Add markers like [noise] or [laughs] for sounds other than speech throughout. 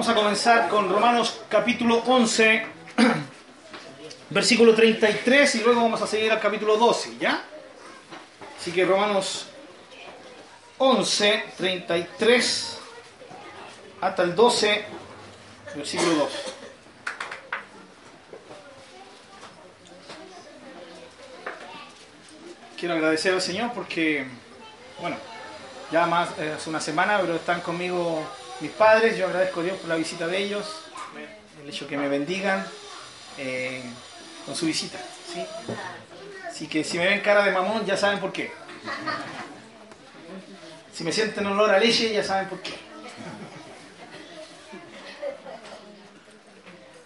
Vamos a comenzar con Romanos capítulo 11, [clears throat] versículo 33 y luego vamos a seguir al capítulo 12, ¿ya? Así que Romanos 11, 33 hasta el 12, versículo 2. Quiero agradecer al Señor porque, bueno, ya más eh, hace una semana, pero están conmigo mis padres. Yo agradezco a Dios por la visita de ellos, el hecho que me bendigan eh, con su visita. ¿sí? Así que si me ven cara de mamón, ya saben por qué. Si me sienten olor a leche, ya saben por qué.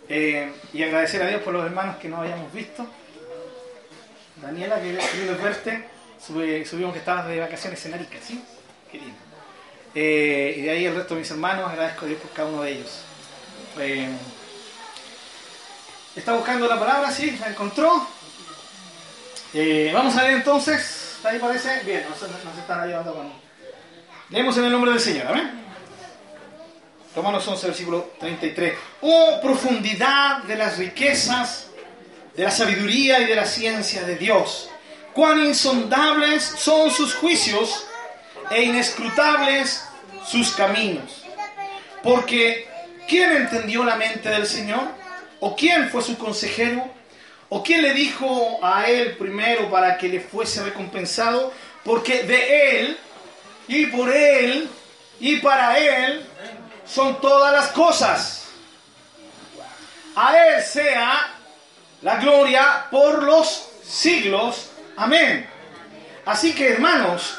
Eh, y agradecer a Dios por los hermanos que no habíamos visto. Daniela, que lindo verte. subimos que estabas de vacaciones en Arica, ¿sí? Qué lindo. Eh, y de ahí el resto de mis hermanos, agradezco a Dios por cada uno de ellos. Eh, ¿Está buscando la palabra? ¿Sí? ¿La encontró? Eh, vamos a leer entonces. ¿Ahí parece? Bien, nos, nos están ayudando con... Leemos en el nombre del Señor, ¿amén? Romanos 11, versículo 33. Oh, profundidad de las riquezas, de la sabiduría y de la ciencia de Dios. Cuán insondables son sus juicios e inescrutables sus caminos. Porque, ¿quién entendió la mente del Señor? ¿O quién fue su consejero? ¿O quién le dijo a él primero para que le fuese recompensado? Porque de él y por él y para él son todas las cosas. A Él sea la gloria por los siglos. Amén. Así que hermanos,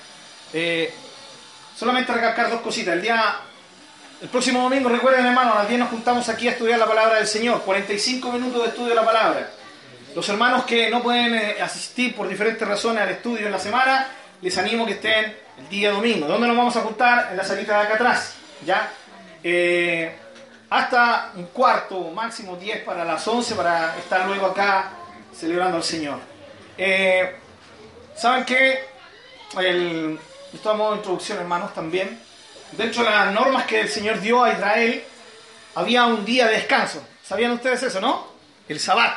Eh, solamente recalcar dos cositas. El día, el próximo domingo, recuerden hermanos, a las 10 nos juntamos aquí a estudiar la palabra del Señor. 45 minutos de estudio de la palabra. Los hermanos que no pueden eh, asistir por diferentes razones al estudio en la semana, les animo que estén el día domingo. ¿Dónde nos vamos a juntar? En la salita de acá atrás. ¿Ya? Eh, hasta un cuarto, máximo 10 para las 11, para estar luego acá celebrando al Señor. ¿Saben qué? El, esto a modo de introducción, hermanos, también. Dentro de las normas que el Señor dio a Israel, había un día de descanso. ¿Sabían ustedes eso, no? El Sabbat.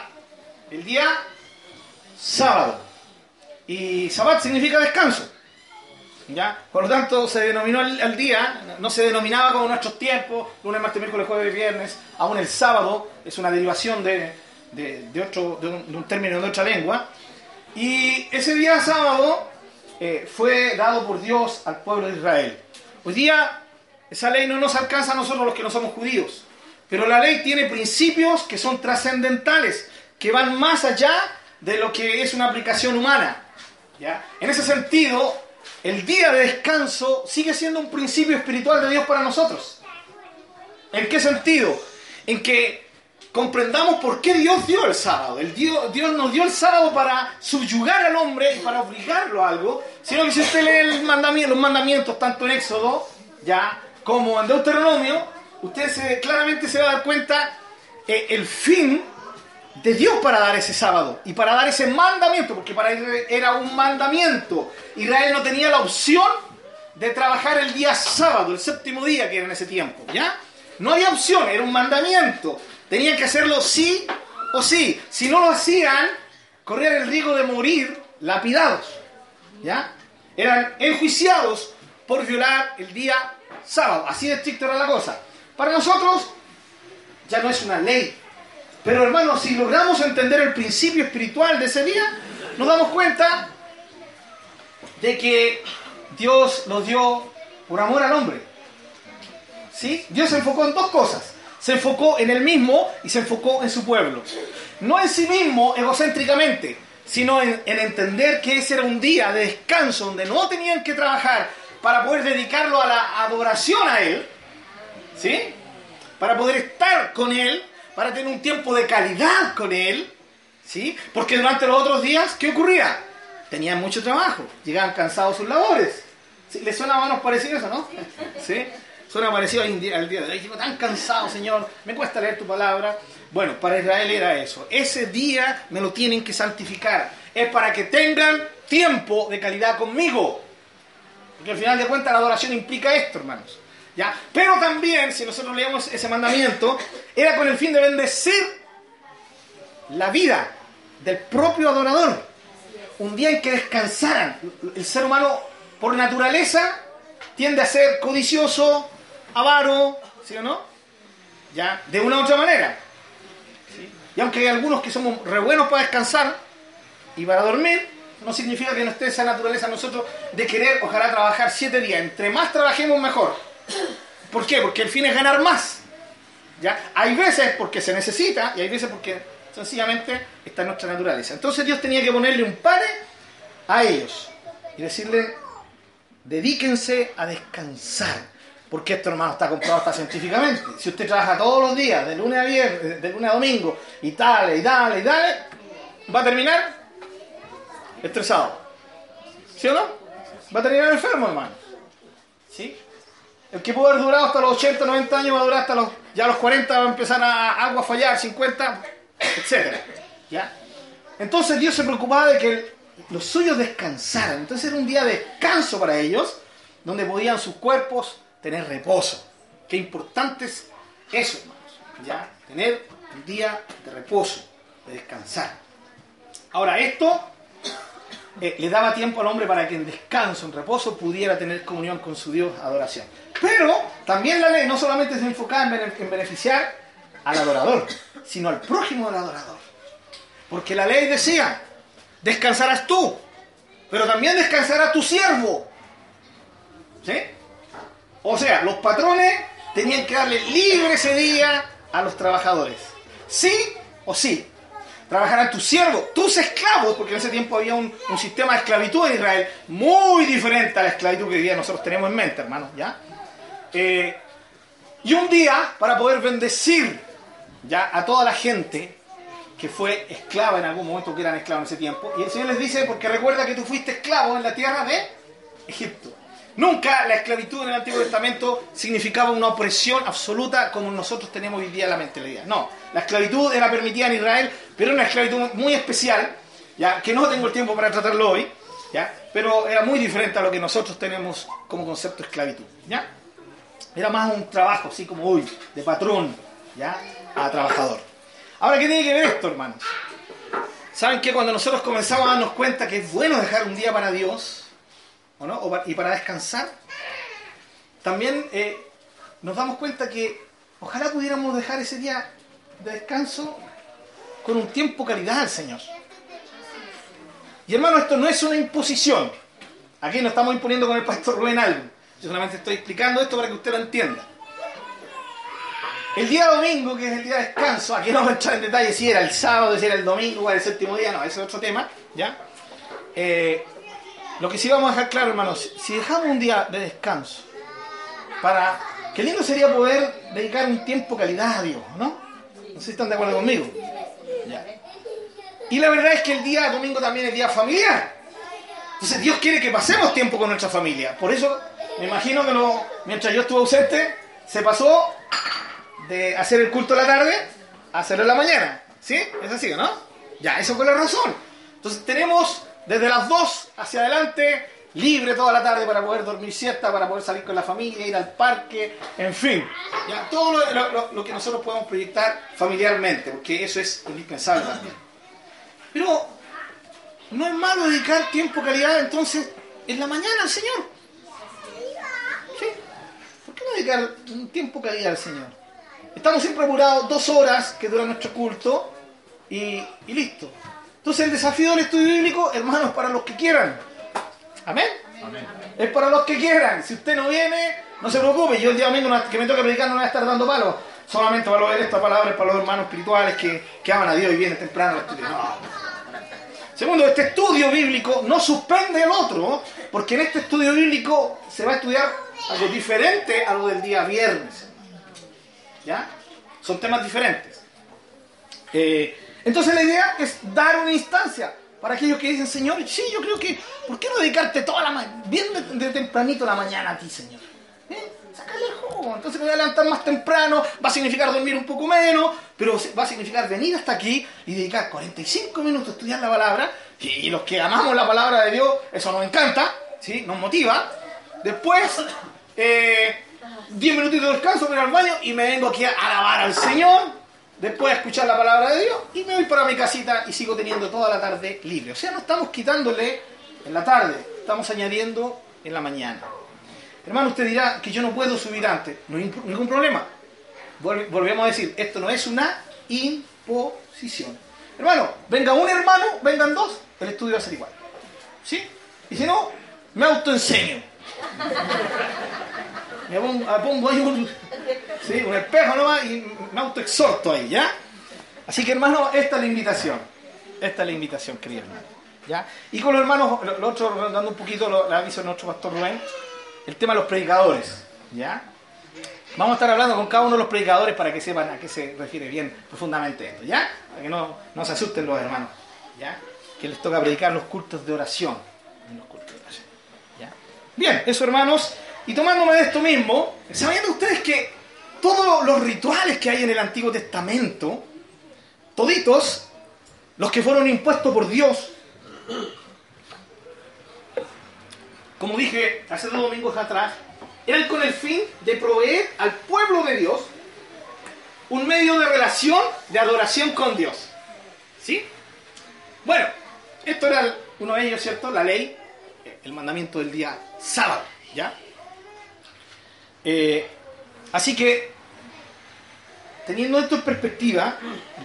El día sábado. Y Sabbat significa descanso. ¿Ya? Por lo tanto, se denominó al, día, no se denominaba como nuestros tiempos, lunes, martes, miércoles, jueves y viernes, aún el sábado es una derivación de, de, otro, de, un, término de otra lengua. Y ese día sábado eh, fue dado por Dios al pueblo de Israel. Hoy día esa ley no nos alcanza a nosotros los que no somos judíos, pero la ley tiene principios que son trascendentales, que van más allá de lo que es una aplicación humana. ¿ya? En ese sentido, el día de descanso sigue siendo un principio espiritual de Dios para nosotros. ¿En qué sentido? En que comprendamos por qué Dios dio el sábado. El Dios, Dios nos dio el sábado para subyugar al hombre y para obligarlo a algo, sino que si usted lee el mandamiento, los mandamientos tanto en Éxodo ya como en Deuteronomio, usted se, claramente se va a dar cuenta eh, el fin de Dios para dar ese sábado y para dar ese mandamiento, porque para Israel era un mandamiento. Israel no tenía la opción de trabajar el día sábado, el séptimo día que era en ese tiempo, ¿ya? No había opción, era un mandamiento. Tenían que hacerlo sí o sí. Si no lo hacían, corrían el riesgo de morir lapidados, ¿ya? Eran enjuiciados por violar el día sábado. Así de estricto era la cosa. Para nosotros ya no es una ley, pero hermanos, si logramos entender el principio espiritual de ese día, nos damos cuenta de que Dios lo dio por amor al hombre. ¿Sí? Dios se enfocó en dos cosas. Se enfocó en él mismo y se enfocó en su pueblo. No en sí mismo egocéntricamente, sino en, en entender que ese era un día de descanso donde no tenían que trabajar para poder dedicarlo a la adoración a Él. ¿Sí? para poder estar con Él, para tener un tiempo de calidad con Él, ¿sí? Porque durante los otros días, ¿qué ocurría? Tenían mucho trabajo, llegaban cansados sus labores. ¿Sí? ¿Les suena más o menos parecido eso, no? ¿Sí? Al día, al día de hoy. Digo, tan cansado, Señor, me cuesta leer tu palabra. Bueno, para Israel era eso. Ese día me lo tienen que santificar. Es para que tengan tiempo de calidad conmigo. Porque al final de cuentas la adoración implica esto, hermanos. ¿Ya? Pero también, si nosotros leemos ese mandamiento, era con el fin de bendecir la vida del propio adorador. Un día en que descansaran. El ser humano, por naturaleza, tiende a ser codicioso, avaro, ¿sí o no? ¿Ya? De una u otra manera. Y aunque hay algunos que somos re buenos para descansar y para dormir, no significa que no esté esa naturaleza nosotros de querer, ojalá, trabajar siete días. Entre más trabajemos, mejor. ¿Por qué? Porque el fin es ganar más. ¿Ya? Hay veces porque se necesita y hay veces porque sencillamente está en nuestra naturaleza. Entonces Dios tenía que ponerle un pare a ellos y decirle, dedíquense a descansar. Porque esto, hermano, está comprobado hasta científicamente. Si usted trabaja todos los días, de lunes a viernes, de lunes a domingo, y dale, y dale, y dale, va a terminar estresado. ¿Sí o no? Va a terminar enfermo, hermano. ¿Sí? El que pudo haber durado hasta los 80, 90 años va a durar hasta los. Ya los 40 va a empezar a algo a fallar, 50, etc. ¿Ya? Entonces Dios se preocupaba de que los suyos descansaran. Entonces era un día de descanso para ellos, donde podían sus cuerpos tener reposo. Qué importante es eso, hermanos. ¿Ya? Tener un día de reposo, de descansar. Ahora, esto eh, le daba tiempo al hombre para que en descanso, en reposo, pudiera tener comunión con su Dios, adoración. Pero también la ley no solamente se enfocaba en, en beneficiar al adorador, sino al prójimo del adorador. Porque la ley decía, descansarás tú, pero también descansará tu siervo. ¿Sí? O sea, los patrones tenían que darle libre ese día a los trabajadores. ¿Sí o sí? Trabajarán tus siervos, tus esclavos, porque en ese tiempo había un, sistema de esclavitud en Israel muy diferente a la esclavitud que hoy día nosotros tenemos en mente, hermanos, ¿ya? Eh, y un día, para poder bendecir ya a toda la gente que fue esclava en algún momento, que eran esclavos en ese tiempo, y el Señor les dice, porque recuerda que tú fuiste esclavo en la tierra de Egipto. Nunca la esclavitud en el Antiguo Testamento significaba una opresión absoluta como nosotros tenemos hoy día la mentalidad. No, la esclavitud era permitida en Israel, pero era una esclavitud muy especial, ya que no tengo el tiempo para tratarlo hoy, ya, pero era muy diferente a lo que nosotros tenemos como concepto de esclavitud, ya. Era más un trabajo, así como hoy, de patrón, ya, a trabajador. Ahora, ¿qué tiene que ver esto, hermanos? ¿Saben que cuando nosotros comenzamos a darnos cuenta que es bueno dejar un día para Dios, ¿o no? Y para descansar, también eh, nos damos cuenta que ojalá pudiéramos dejar ese día de descanso con un tiempo calidad al Señor. Y hermano, esto no es una imposición. Aquí no estamos imponiendo con el pastor Rubén algo. Yo solamente estoy explicando esto para que usted lo entienda. El día domingo, que es el día de descanso, aquí no vamos a entrar en detalle si era el sábado, si era el domingo, o el séptimo día, no, ese es otro tema, ¿ya? Eh, lo que sí vamos a dejar claro, hermanos, si dejamos un día de descanso, para, qué lindo sería poder dedicar un tiempo calidad a Dios, ¿no? No sé si están de acuerdo conmigo. Ya. Y la verdad es que el día domingo también es día familiar. Entonces Dios quiere que pasemos tiempo con nuestra familia. Por eso me imagino que lo, mientras yo estuve ausente, se pasó de hacer el culto a la tarde a hacerlo en la mañana. ¿Sí? Es así, ¿no? Ya, eso fue la razón. Entonces tenemos desde las 2 hacia adelante libre toda la tarde para poder dormir siesta, para poder salir con la familia, ir al parque, en fin. Ya, todo lo, que nosotros podemos proyectar familiarmente, porque eso es indispensable también. Pero no es malo dedicar tiempo calidad entonces en la mañana al Señor. ¿Sí? ¿Por qué no dedicar tiempo calidad al Señor? Estamos siempre apurados dos horas que dura nuestro culto y listo. Entonces el desafío del estudio bíblico, hermanos, para los que quieran. ¿Amén? Amén. Es para los que quieran. Si usted no viene, no se preocupe. Yo el día domingo que me toca predicar no voy a estar dando palos. Solamente para leer esta palabra es para los hermanos espirituales que, que aman a Dios y vienen temprano al estudio. No. Segundo, este estudio bíblico no suspende el otro, porque en este estudio bíblico se va a estudiar algo diferente a lo del día viernes. ¿Ya? son temas diferentes. Eh, entonces la idea es dar una instancia para aquellos que dicen, Señor, sí, yo creo que, ¿por qué no dedicarte toda la mañana, bien de, tempranito la mañana a ti, Señor? ¿Eh? Sácale el jugo. Entonces me voy a levantar más temprano, va a significar dormir un poco menos, pero va a significar venir hasta aquí y dedicar 45 minutos a estudiar la palabra. Y, los que amamos la palabra de Dios, eso nos encanta, ¿sí? nos motiva. Después, eh, 10 minutitos de descanso, voy al baño y me vengo aquí a alabar al Señor después de escuchar la palabra de Dios y me voy para mi casita y sigo teniendo toda la tarde libre. O sea, no estamos quitándole en la tarde, estamos añadiendo en la mañana. Hermano, usted dirá que yo no puedo subir antes, no hay ningún problema. Volvemos a decir, esto no es una imposición. Hermano, venga un hermano, vengan dos, el estudio va a ser igual. ¿Sí? Y si no, me autoenseño. Me pongo, ahí un, un espejo nomás y me autoexhorto ahí, ¿ya? Así que hermano, esta es la invitación. Esta es la invitación, querido hermano. ¿Ya? Y con los hermanos, lo, otro, dando un poquito lo, aviso de nuestro pastor Rubén, el tema de los predicadores. ¿Ya? Vamos a estar hablando con cada uno de los predicadores para que sepan a qué se refiere bien profundamente esto, ¿ya? Para que no, no se asusten los hermanos, ¿ya? Que les toca predicar los cultos de oración. Los cultos de oración, ¿ya? Bien, eso hermanos, y tomándome de esto mismo, sabiendo ustedes que todos los rituales que hay en el Antiguo Testamento, toditos, los que fueron impuestos por Dios, como dije hace dos domingos atrás, eran con el fin de proveer al pueblo de Dios un medio de relación, de adoración con Dios. ¿Sí? Bueno, esto era uno de ellos, ¿cierto? La ley, el mandamiento del día sábado, ¿ya? Eh, así que, teniendo esto en perspectiva,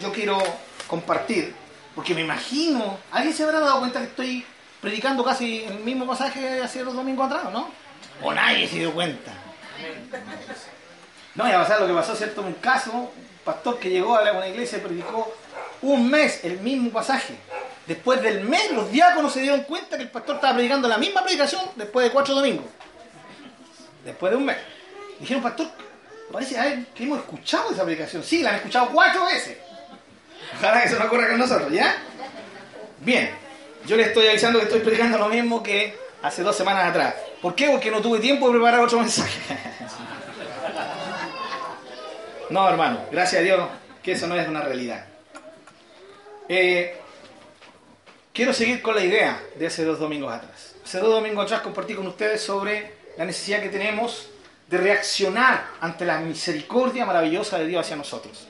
yo quiero compartir, porque me imagino, ¿alguien se habrá dado cuenta que estoy predicando casi el mismo pasaje hace dos domingos atrás, no? O nadie se dio cuenta. No, ya pasar lo que pasó, ¿cierto? Un caso, un pastor que llegó a una iglesia y predicó un mes el mismo pasaje. Después del mes, los diáconos se dieron cuenta que el pastor estaba predicando la misma predicación después de cuatro domingos. Después de un mes. Dijeron, pastor, parece a que hemos escuchado esa predicación. Sí, la han escuchado cuatro veces. Ojalá que eso no ocurra con nosotros, ¿ya? Bien, yo le estoy avisando que estoy predicando lo mismo que hace dos semanas atrás. ¿Por qué? Porque no tuve tiempo de preparar otro mensaje. [laughs] No, hermano, gracias a Dios que eso no es una realidad. Eh, quiero seguir con la idea de hace dos domingos atrás. Hace dos domingos atrás compartí con ustedes sobre la necesidad que tenemos de reaccionar ante la misericordia maravillosa de Dios hacia nosotros.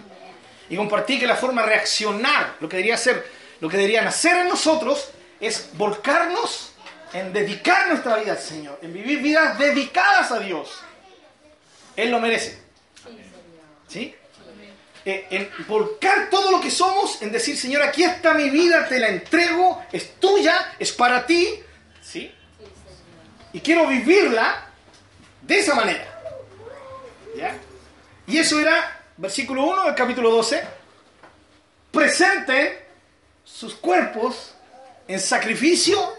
Y compartí que la forma de reaccionar, lo que debería ser, lo que deberían hacer en nosotros, es volcarnos en dedicar nuestra vida al Señor, en vivir vidas dedicadas a Dios. Él lo merece. ¿Sí? Eh, en volcar todo lo que somos, en decir, Señor, aquí está mi vida, te la entrego, es tuya, es para ti. ¿Sí? Y quiero vivirla de esa manera. ¿Ya? Y eso era, versículo 1 del capítulo 12, presenten sus cuerpos en sacrificio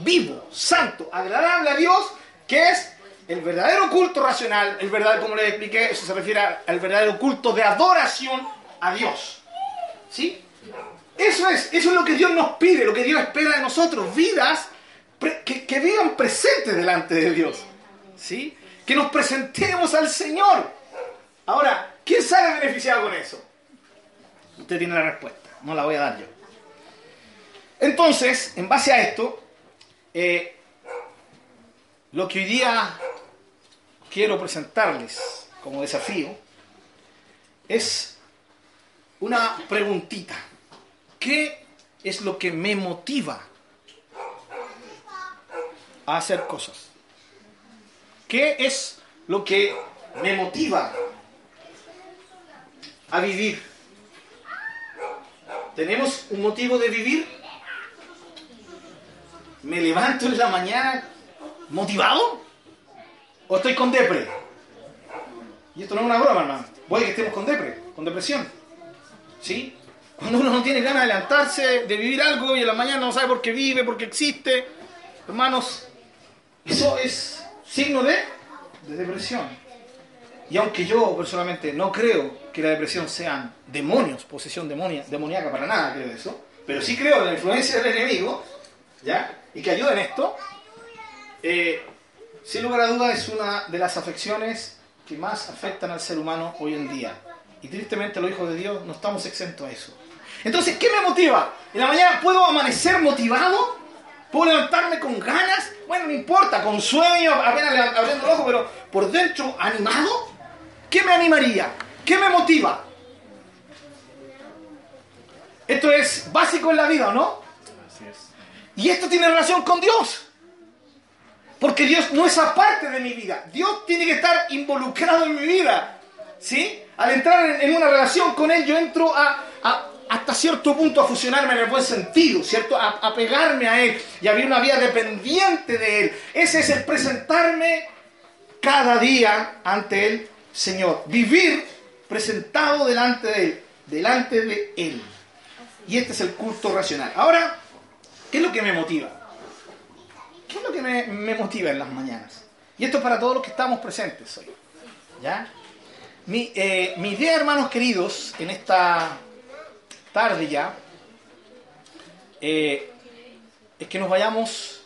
vivo, santo, agradable a Dios, que es el verdadero culto racional, el verdadero, como les expliqué, eso se refiere al verdadero culto de adoración a Dios. ¿Sí? Eso es, eso es lo que Dios nos pide, lo que Dios espera de nosotros, vidas que, que vivan presentes delante de Dios. ¿Sí? Que nos presentemos al Señor. Ahora, ¿quién sale beneficiado con eso? Usted tiene la respuesta, no la voy a dar yo. Entonces, en base a esto, eh, lo que hoy día quiero presentarles como desafío es una preguntita. ¿Qué es lo que me motiva a hacer cosas? ¿Qué es lo que me motiva a vivir? ¿Tenemos un motivo de vivir? ¿Me levanto en la mañana motivado? ¿O estoy con depre? Y esto no es una broma, hermano. Voy a que estemos con depre, con depresión. ¿Sí? Cuando uno no tiene ganas de levantarse, de vivir algo y en la mañana no sabe por qué vive, por qué existe. Hermanos, eso es signo de, depresión. Y aunque yo personalmente no creo que la depresión sean demonios, posesión demonia, demoníaca, para nada creo eso, pero sí creo en la influencia del enemigo, ¿ya? Y que ayuda en esto. Eh, sin lugar a dudas es una de las afecciones que más afectan al ser humano hoy en día. Y tristemente los hijos de Dios no estamos exentos a eso. Entonces, ¿qué me motiva? En la mañana puedo amanecer motivado, puedo levantarme con ganas, bueno, no importa, con sueño, apenas abriendo el ojo, pero por dentro animado. ¿Qué me animaría? ¿Qué me motiva? Esto es básico en la vida, no? Así es. Y esto tiene relación con Dios. Porque Dios no es aparte de mi vida. Dios tiene que estar involucrado en mi vida. ¿Sí? Al entrar en, una relación con Él, yo entro a, hasta cierto punto a fusionarme en el buen sentido, ¿cierto? A, pegarme a Él y a vivir una vida dependiente de Él. Ese es el presentarme cada día ante el Señor. Vivir presentado delante de Él, delante de Él. Y este es el culto racional. Ahora, ¿qué es lo que me motiva? ¿Qué es lo que me, motiva en las mañanas? Y esto es para todos los que estamos presentes hoy. ¿Ya? Mi, eh, mi idea, hermanos queridos, en esta tarde ya, eh, es que nos vayamos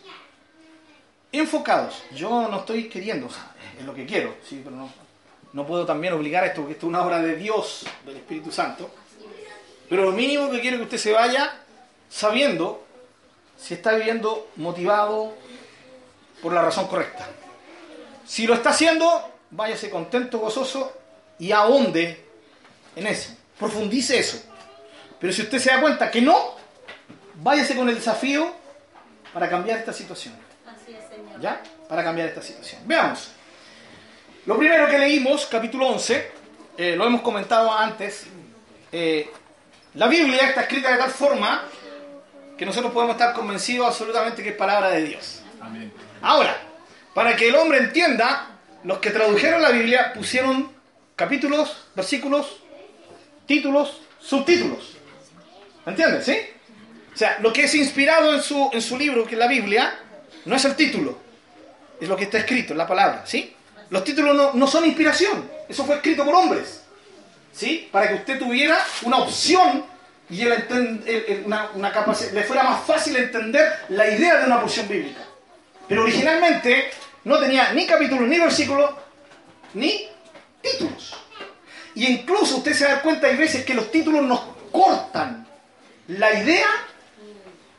enfocados. Yo no estoy queriendo, [laughs] es lo que quiero, sí, pero no, puedo también obligar a esto, porque esto es una obra de Dios, del Espíritu Santo. Pero lo mínimo que quiero es que usted se vaya sabiendo si está viviendo motivado por la razón correcta. Si lo está haciendo, váyase contento, gozoso y ahonde en eso. Profundice eso. Pero si usted se da cuenta que no, váyase con el desafío para cambiar esta situación. Así es, Señor. ¿Ya? Para cambiar esta situación. Veamos. Lo primero que leímos, capítulo 11, eh, lo hemos comentado antes. Eh, la Biblia está escrita de tal forma que nosotros podemos estar convencidos absolutamente que es palabra de Dios. Amén. Ahora, para que el hombre entienda, los que tradujeron la Biblia pusieron capítulos, versículos, títulos, subtítulos. ¿Entiendes? ¿Sí? O sea, lo que es inspirado en su, en su libro, que es la Biblia, no es el título, es lo que está escrito, es la palabra. ¿Sí? Los títulos no, son inspiración, eso fue escrito por hombres. ¿Sí? Para que usted tuviera una opción y una, una le fuera más fácil entender la idea de una porción bíblica. Pero originalmente no tenía ni capítulo, ni versículo, ni títulos. Y incluso usted se da cuenta, hay veces que los títulos nos cortan la idea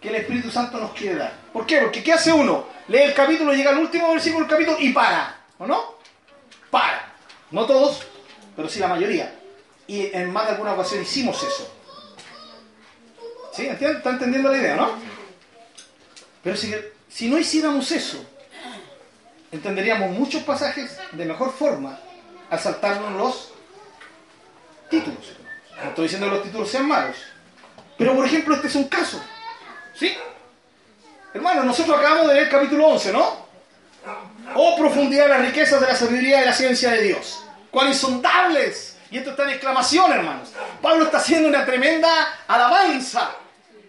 que el Espíritu Santo nos quiere dar. ¿Por qué? Porque ¿qué hace uno? Lee el capítulo, llega al último versículo del capítulo y para. ¿O no? Para. No todos, pero sí la mayoría. Y en más de alguna ocasión hicimos eso. ¿Sí? ¿Está entendiendo la idea, no? Pero si si no hiciéramos eso, entenderíamos muchos pasajes de mejor forma al saltarnos los títulos. No estoy diciendo que los títulos sean malos. Pero por ejemplo, este es un caso. ¿Sí? Hermano, nosotros acabamos de leer el capítulo 11, ¿no? Oh profundidad de las riquezas de la sabiduría y de la ciencia de Dios. Cuán insondables. Y esto está en exclamación, hermanos. Pablo está haciendo una tremenda alabanza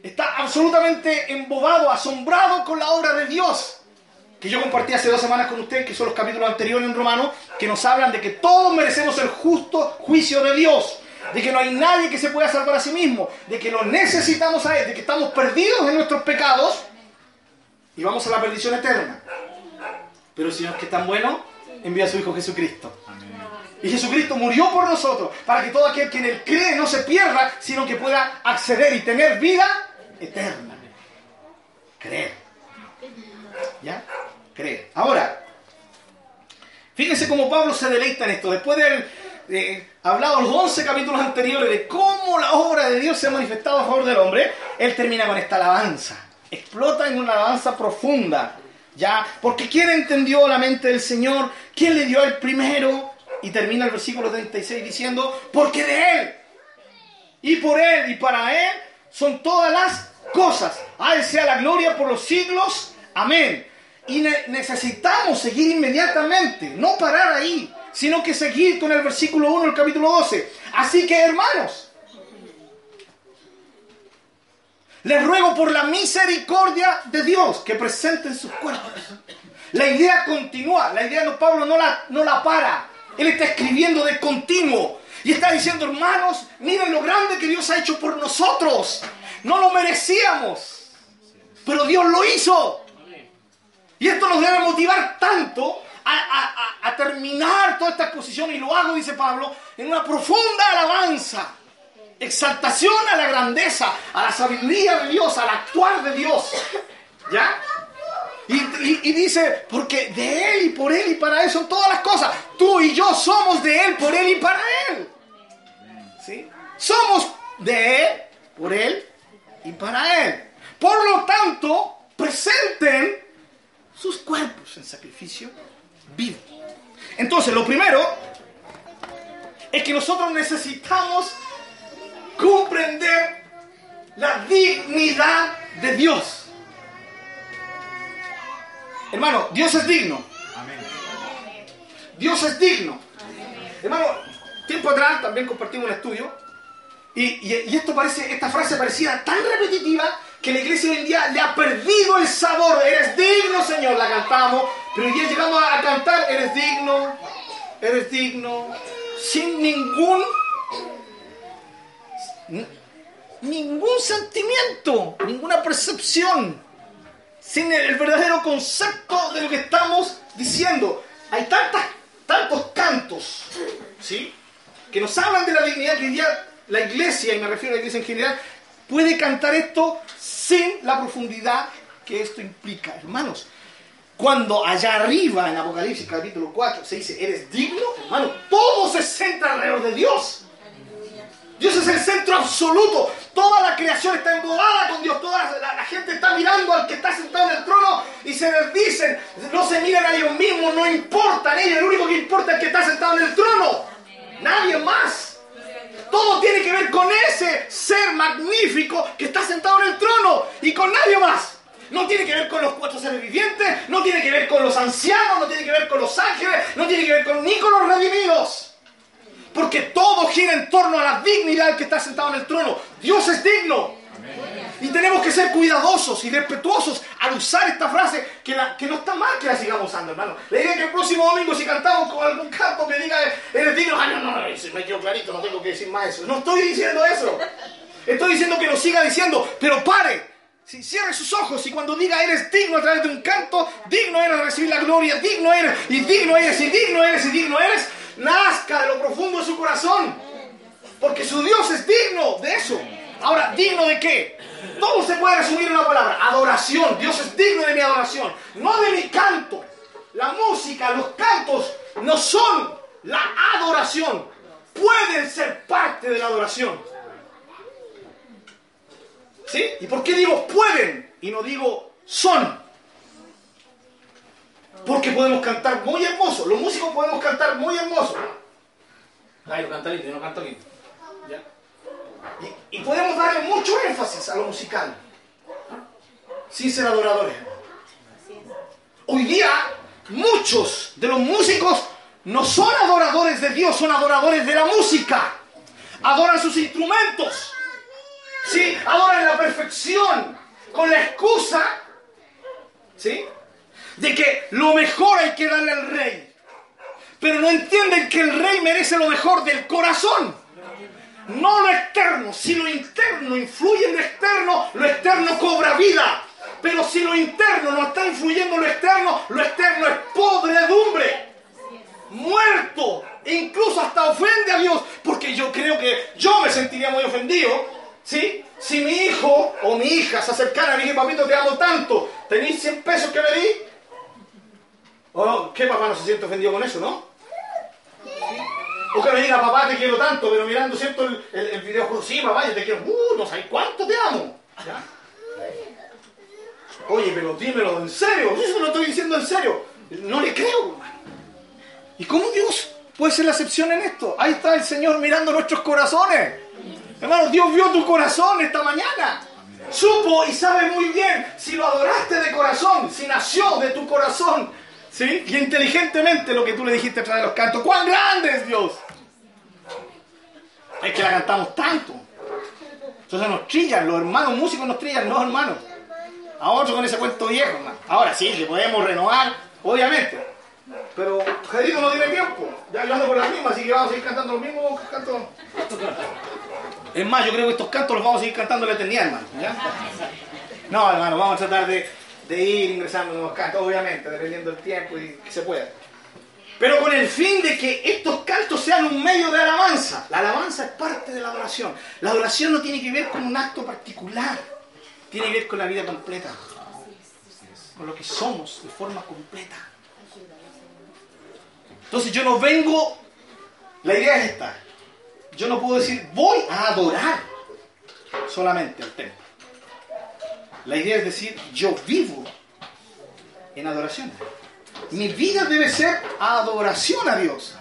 está absolutamente embobado, asombrado con la obra de Dios. Que yo compartí hace dos semanas con ustedes, que son los capítulos anteriores en Romano, que nos hablan de que todos merecemos el justo juicio de Dios. De que no hay nadie que se pueda salvar a sí mismo. De que lo necesitamos a Él. De que estamos perdidos en nuestros pecados. Y vamos a la perdición eterna. Pero el Señor que es tan bueno, envía a su Hijo Jesucristo. Y Jesucristo murió por nosotros, para que todo aquel que en Él cree no se pierda, sino que pueda acceder y tener vida eterna. Creer. ¿Ya? Creer. Ahora, fíjense cómo Pablo se deleita en esto. Después de haber hablado los 11 capítulos anteriores de cómo la obra de Dios se ha manifestado a favor del hombre, él termina con esta alabanza. Explota en una alabanza profunda. ¿Ya? Porque ¿quién entendió la mente del Señor? ¿Quién le dio el primero? Y termina el versículo 36 diciendo, porque de Él, y por Él, y para Él, son todas las cosas. A sea la gloria por los siglos. Amén. Y necesitamos seguir inmediatamente, no parar ahí, sino que seguir con el versículo 1 del capítulo 12. Así que, hermanos, les ruego por la misericordia de Dios que presenten sus cuerpos. La idea continúa, la idea de Pablo no la, no la para. Él está escribiendo de continuo. Y está diciendo, hermanos, miren lo grande que Dios ha hecho por nosotros. No lo merecíamos, pero Dios lo hizo. Y esto nos debe motivar tanto a, terminar toda esta exposición, y lo hago, dice Pablo, en una profunda alabanza, exaltación a la grandeza, a la sabiduría de Dios, al actuar de Dios. ¿Ya? Y, dice, porque de Él y por Él y para Él son todas las cosas. Tú y yo somos de Él, por Él y para Él. ¿Sí? Somos de Él, por Él y para Él. Por lo tanto, presenten sus cuerpos en sacrificio vivo. Entonces, lo primero es que nosotros necesitamos comprender la dignidad de Dios. Hermano, Dios es digno. Dios es digno. Hermano, tiempo atrás también compartimos un estudio y, esto parece, esta frase parecía tan repetitiva que la iglesia hoy en día le ha perdido el sabor. Eres digno, Señor, la cantamos, pero hoy día llegamos a cantar, eres digno, eres digno, sin ningún ningún sentimiento, ninguna percepción sin el, verdadero concepto de lo que estamos diciendo. Hay tantas, tantos cantos, ¿sí? Que nos hablan de la dignidad que día la iglesia, y me refiero a la iglesia en general, puede cantar esto sin la profundidad que esto implica. Hermanos, cuando allá arriba en Apocalipsis capítulo 4 se dice, eres digno, hermano, todo se centra alrededor de Dios. Dios es el centro absoluto. Toda la creación está embobada con Dios. Toda la, gente está mirando al que está sentado en el trono y se les dicen, no se miran a ellos mismos, no importan ellos. El único que importa es el que está sentado en el trono. Nadie más. Todo tiene que ver con ese ser magnífico que está sentado en el trono y con nadie más. No tiene que ver con los cuatro seres vivientes, no tiene que ver con los ancianos, no tiene que ver con los ángeles, no tiene que ver con, ni con los redimidos. Porque todo gira en torno a la dignidad que está sentado en el trono. Dios es digno. Y tenemos que ser cuidadosos y respetuosos al usar esta frase que, no está mal que la sigamos usando, hermano. Le idea que el próximo domingo si cantamos con algún canto que diga eres digno, ah, no, no, no, me quedo clarito, no tengo que decir más eso. No estoy diciendo eso. Estoy diciendo que lo siga diciendo, pero pare. Si cierre sus ojos y cuando diga eres digno a través de un canto, digno eres de recibir la gloria, digno eres, y digno eres, y digno eres, y digno eres, nazca de lo profundo de su corazón. Porque su Dios es digno de eso. Ahora, ¿digno de qué? Todo se puede resumir en una palabra. Adoración. Dios es digno de mi adoración. No de mi canto. La música, los cantos no son la adoración. Pueden ser parte de la adoración. ¿Sí? ¿Y por qué digo pueden y no digo son? Porque podemos cantar muy hermoso. Los músicos podemos cantar muy hermoso. Ay, lo canta lindo, yo no canto lindo. Y, podemos darle mucho énfasis a lo musical. Sin ser adoradores. Hoy día, muchos de los músicos no son adoradores de Dios, son adoradores de la música. Adoran sus instrumentos. ¿Sí? Adoran la perfección. Con la excusa. ¿Sí? de que lo mejor hay que darle al rey. Pero no entienden que el rey merece lo mejor del corazón. No lo externo. Si lo interno influye en lo externo, lo externo cobra vida. Pero si lo interno no está influyendo en lo externo, lo externo es podredumbre. Muerto. Incluso hasta ofende a Dios. Porque yo creo que yo me sentiría muy ofendido. ¿Sí? Si mi hijo o mi hija se acercara a mí y papito te amo tanto, ¿tenéis 100 pesos que me di? ¿O qué papá no se siente ofendido con eso, no? O que me diga, papá, te quiero tanto, pero mirando, ¿cierto? El, el, video, sí, papá, yo te quiero, uh, no sabes cuánto te amo. Oye, pero dímelo en serio, eso lo estoy diciendo en serio. No le creo, hermano. ¿Y cómo Dios puede ser la excepción en esto? Ahí está el Señor mirando nuestros corazones. Hermano, Dios vio tu corazón esta mañana. Supo y sabe muy bien si lo adoraste de corazón, si nació de tu corazón, ¿Sí? Y inteligentemente lo que tú le dijiste a través de los cantos. ¡Cuán grande es Dios! Es que la cantamos tanto. Entonces nos trillan, los hermanos músicos nos trillan, no hermanos. A otros con ese cuento viejo, hermano. Ahora sí, que podemos renovar, obviamente. Pero Jadito no tiene tiempo. Ya yo ando por las mismas, así que vamos a seguir cantando los mismos cantos. Es más, yo creo que estos cantos los vamos a seguir cantando la eternidad, hermano. No, hermano, vamos a tratar de, de ir ingresando nuevos cantos, obviamente, dependiendo del tiempo y que se pueda. Pero con el fin de que estos cantos sean un medio de alabanza. La alabanza es parte de la adoración. La adoración no tiene que ver con un acto particular, tiene que ver con la vida completa, con lo que somos de forma completa. Entonces yo no vengo, la idea es esta, yo no puedo decir voy a adorar solamente al templo. La idea es decir, yo vivo en adoración. Mi vida debe ser adoración a Dios.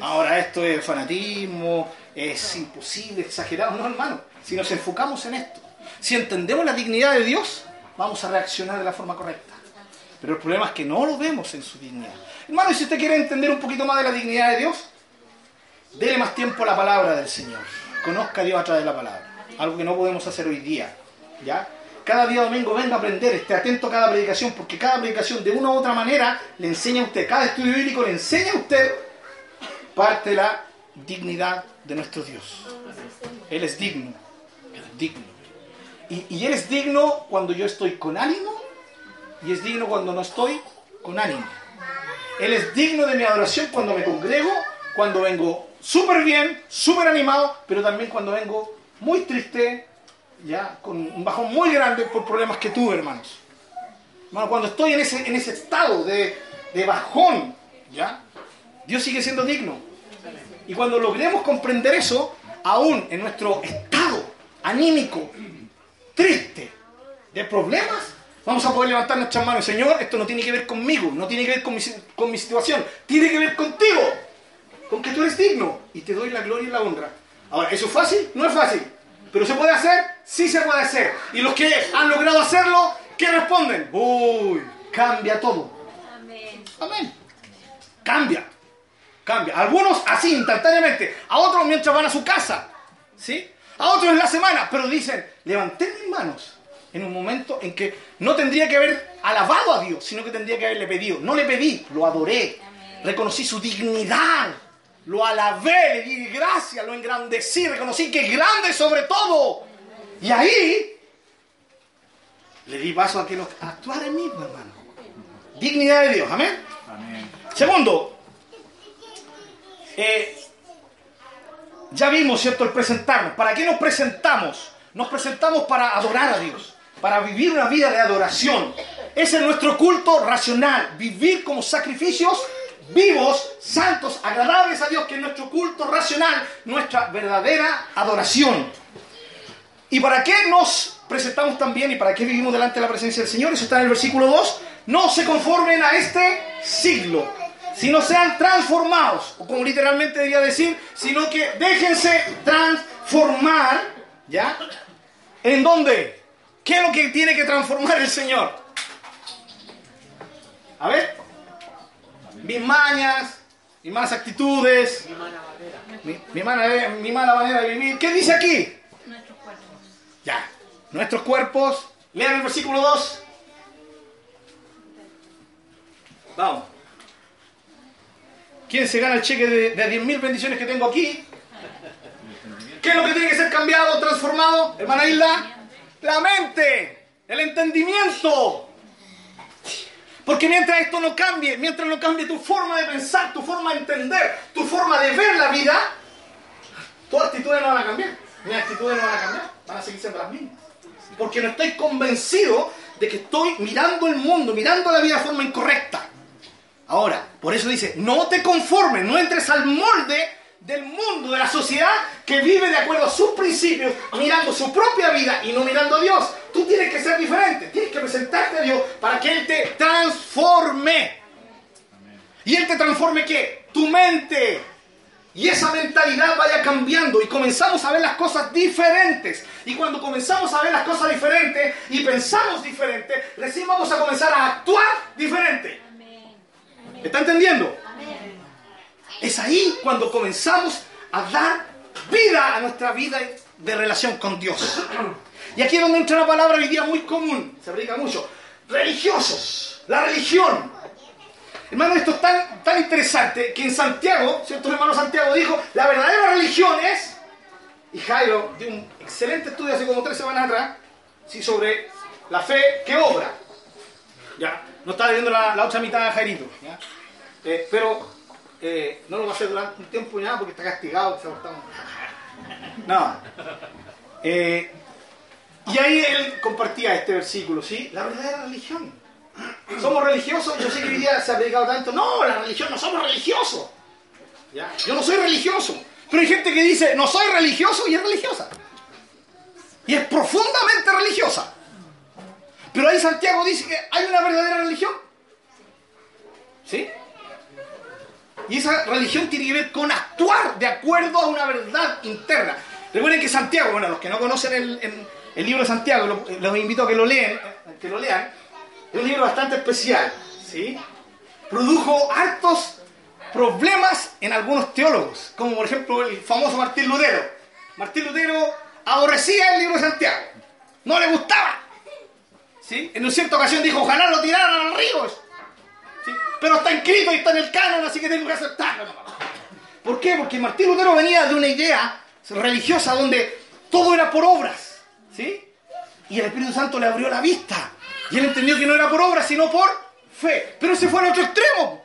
Ahora esto es fanatismo, es imposible, exagerado. No, hermano. Si nos enfocamos en esto, si entendemos la dignidad de Dios, vamos a reaccionar de la forma correcta. Pero el problema es que no lo vemos en su dignidad. Hermano, y si usted quiere entender un poquito más de la dignidad de Dios, dele más tiempo a la palabra del Señor. Conozca a Dios a través de la palabra. Algo que no podemos hacer hoy día. ¿Ya? Cada día domingo venga a aprender, esté atento a cada predicación, porque cada predicación de una u otra manera le enseña a usted, cada estudio bíblico le enseña a usted parte de la dignidad de nuestro Dios. Él es digno, Él es digno. Y, y Él es digno cuando yo estoy con ánimo y es digno cuando no estoy con ánimo. Él es digno de mi adoración cuando me congrego, cuando vengo súper bien, súper animado, pero también cuando vengo muy triste, ya con un bajón muy grande por problemas que tuve, hermanos. Hermano, cuando estoy en ese, en ese estado de, de bajón, ¿ya? Dios sigue siendo digno. Y cuando logremos comprender eso, aún en nuestro estado anímico, triste, de problemas, vamos a poder levantar nuestras manos. Señor, esto no tiene que ver conmigo, no tiene que ver con mi, con mi situación, tiene que ver contigo, con que tú eres digno y te doy la gloria y la honra. Ahora, ¿eso es fácil? No es fácil. ¿Pero se puede hacer? Sí se puede hacer. Y los que han logrado hacerlo, ¿qué responden? Uy, cambia todo. Amén. Amén. Cambia. Cambia. Algunos así, instantáneamente. A otros mientras van a su casa. ¿Sí? A otros en la semana. Pero dicen, levanté mis manos en un momento en que no tendría que haber alabado a Dios, sino que tendría que haberle pedido. No le pedí, lo adoré. Reconocí su dignidad. Lo alabé, le di gracias, lo engrandecí, reconocí que es grande sobre todo. Y ahí le di paso a que lo actuara en mí, hermano. Dignidad de Dios, amén. Segundo, eh, ya vimos, ¿cierto?, el presentarnos. ¿Para qué nos presentamos? Nos presentamos para adorar a Dios, para vivir una vida de adoración. Ese es nuestro culto racional, vivir como sacrificios vivos, santos, agradables a Dios, que es nuestro culto racional, nuestra verdadera adoración. ¿Y para qué nos presentamos también y para qué vivimos delante de la presencia del Señor? Eso está en el versículo 2. No se conformen a este siglo, sino sean transformados, o como literalmente debería decir, sino que déjense transformar, ¿ya? ¿En dónde? ¿Qué es lo que tiene que transformar el Señor? A ver mis mañas, mis malas actitudes, mi, mi mala, mi mala manera de vivir. ¿Qué dice aquí? Nuestros cuerpos. Ya, nuestros cuerpos. Lean el versículo 2. Vamos. ¿Quién se gana el cheque de, de 10.000 bendiciones que tengo aquí? ¿Qué es lo que tiene que ser cambiado, transformado, hermana Isla? La mente, el entendimiento. Porque mientras esto no cambie, mientras no cambie tu forma de pensar, tu forma de entender, tu forma de ver la vida, tus actitudes no van a cambiar. Mis actitudes no van a cambiar, van a seguir siendo las mismas. Porque no estoy convencido de que estoy mirando el mundo, mirando la vida de forma incorrecta. Ahora, por eso dice, no te conformes, no entres al molde del mundo, de la sociedad que vive de acuerdo a sus principios, mirando su propia vida y no mirando a Dios. Tú tienes que ser diferente, tienes que presentarte a Dios para que Él te transforme. ¿Y Él te transforme qué? Tu mente. Y esa mentalidad vaya cambiando y comenzamos a ver las cosas diferentes. Y cuando comenzamos a ver las cosas diferentes y pensamos diferente, recién vamos a comenzar a actuar diferente. Amén. ¿Está entendiendo? Es ahí cuando comenzamos a dar vida a nuestra vida de relación con Dios. Y aquí es donde entra una palabra hoy día muy común, se aplica mucho. Religiosos, la religión. Hermano, esto es tan, tan interesante que en Santiago, ¿cierto? Hermano Santiago dijo, la verdadera religión es, y Jairo dio un excelente estudio hace como tres semanas atrás, ¿sí? sobre la fe que obra. Ya, no estaba viendo la, la otra mitad de Jairito. Eh, pero eh, no lo va a hacer durante un tiempo ya porque está castigado, se ha. No. Eh, y ahí él compartía este versículo, ¿sí? La verdadera religión. ¿Somos religiosos? Yo sé que hoy día se ha predicado tanto. No, la religión, no somos religiosos. Yo no soy religioso. Pero hay gente que dice, no soy religioso y es religiosa. Y es profundamente religiosa. Pero ahí Santiago dice que hay una verdadera religión. ¿Sí? Y esa religión tiene que ver con actuar de acuerdo a una verdad interna. Recuerden que Santiago, bueno, los que no conocen el, el libro de Santiago, los, los invito a que lo, leen, que lo lean. Es un libro bastante especial. ¿sí? Produjo hartos problemas en algunos teólogos, como por ejemplo el famoso Martín Lutero. Martín Lutero aborrecía el libro de Santiago. No le gustaba. ¿Sí? En una cierta ocasión dijo, ojalá lo tiraran al río. ¿Sí? Pero está escrito y está en el canon, así que tengo que aceptarlo. ¿Por qué? Porque Martín Lutero venía de una idea religiosa donde todo era por obras. ¿Sí? Y el Espíritu Santo le abrió la vista. Y él entendió que no era por obras, sino por fe. Pero se fue al otro extremo.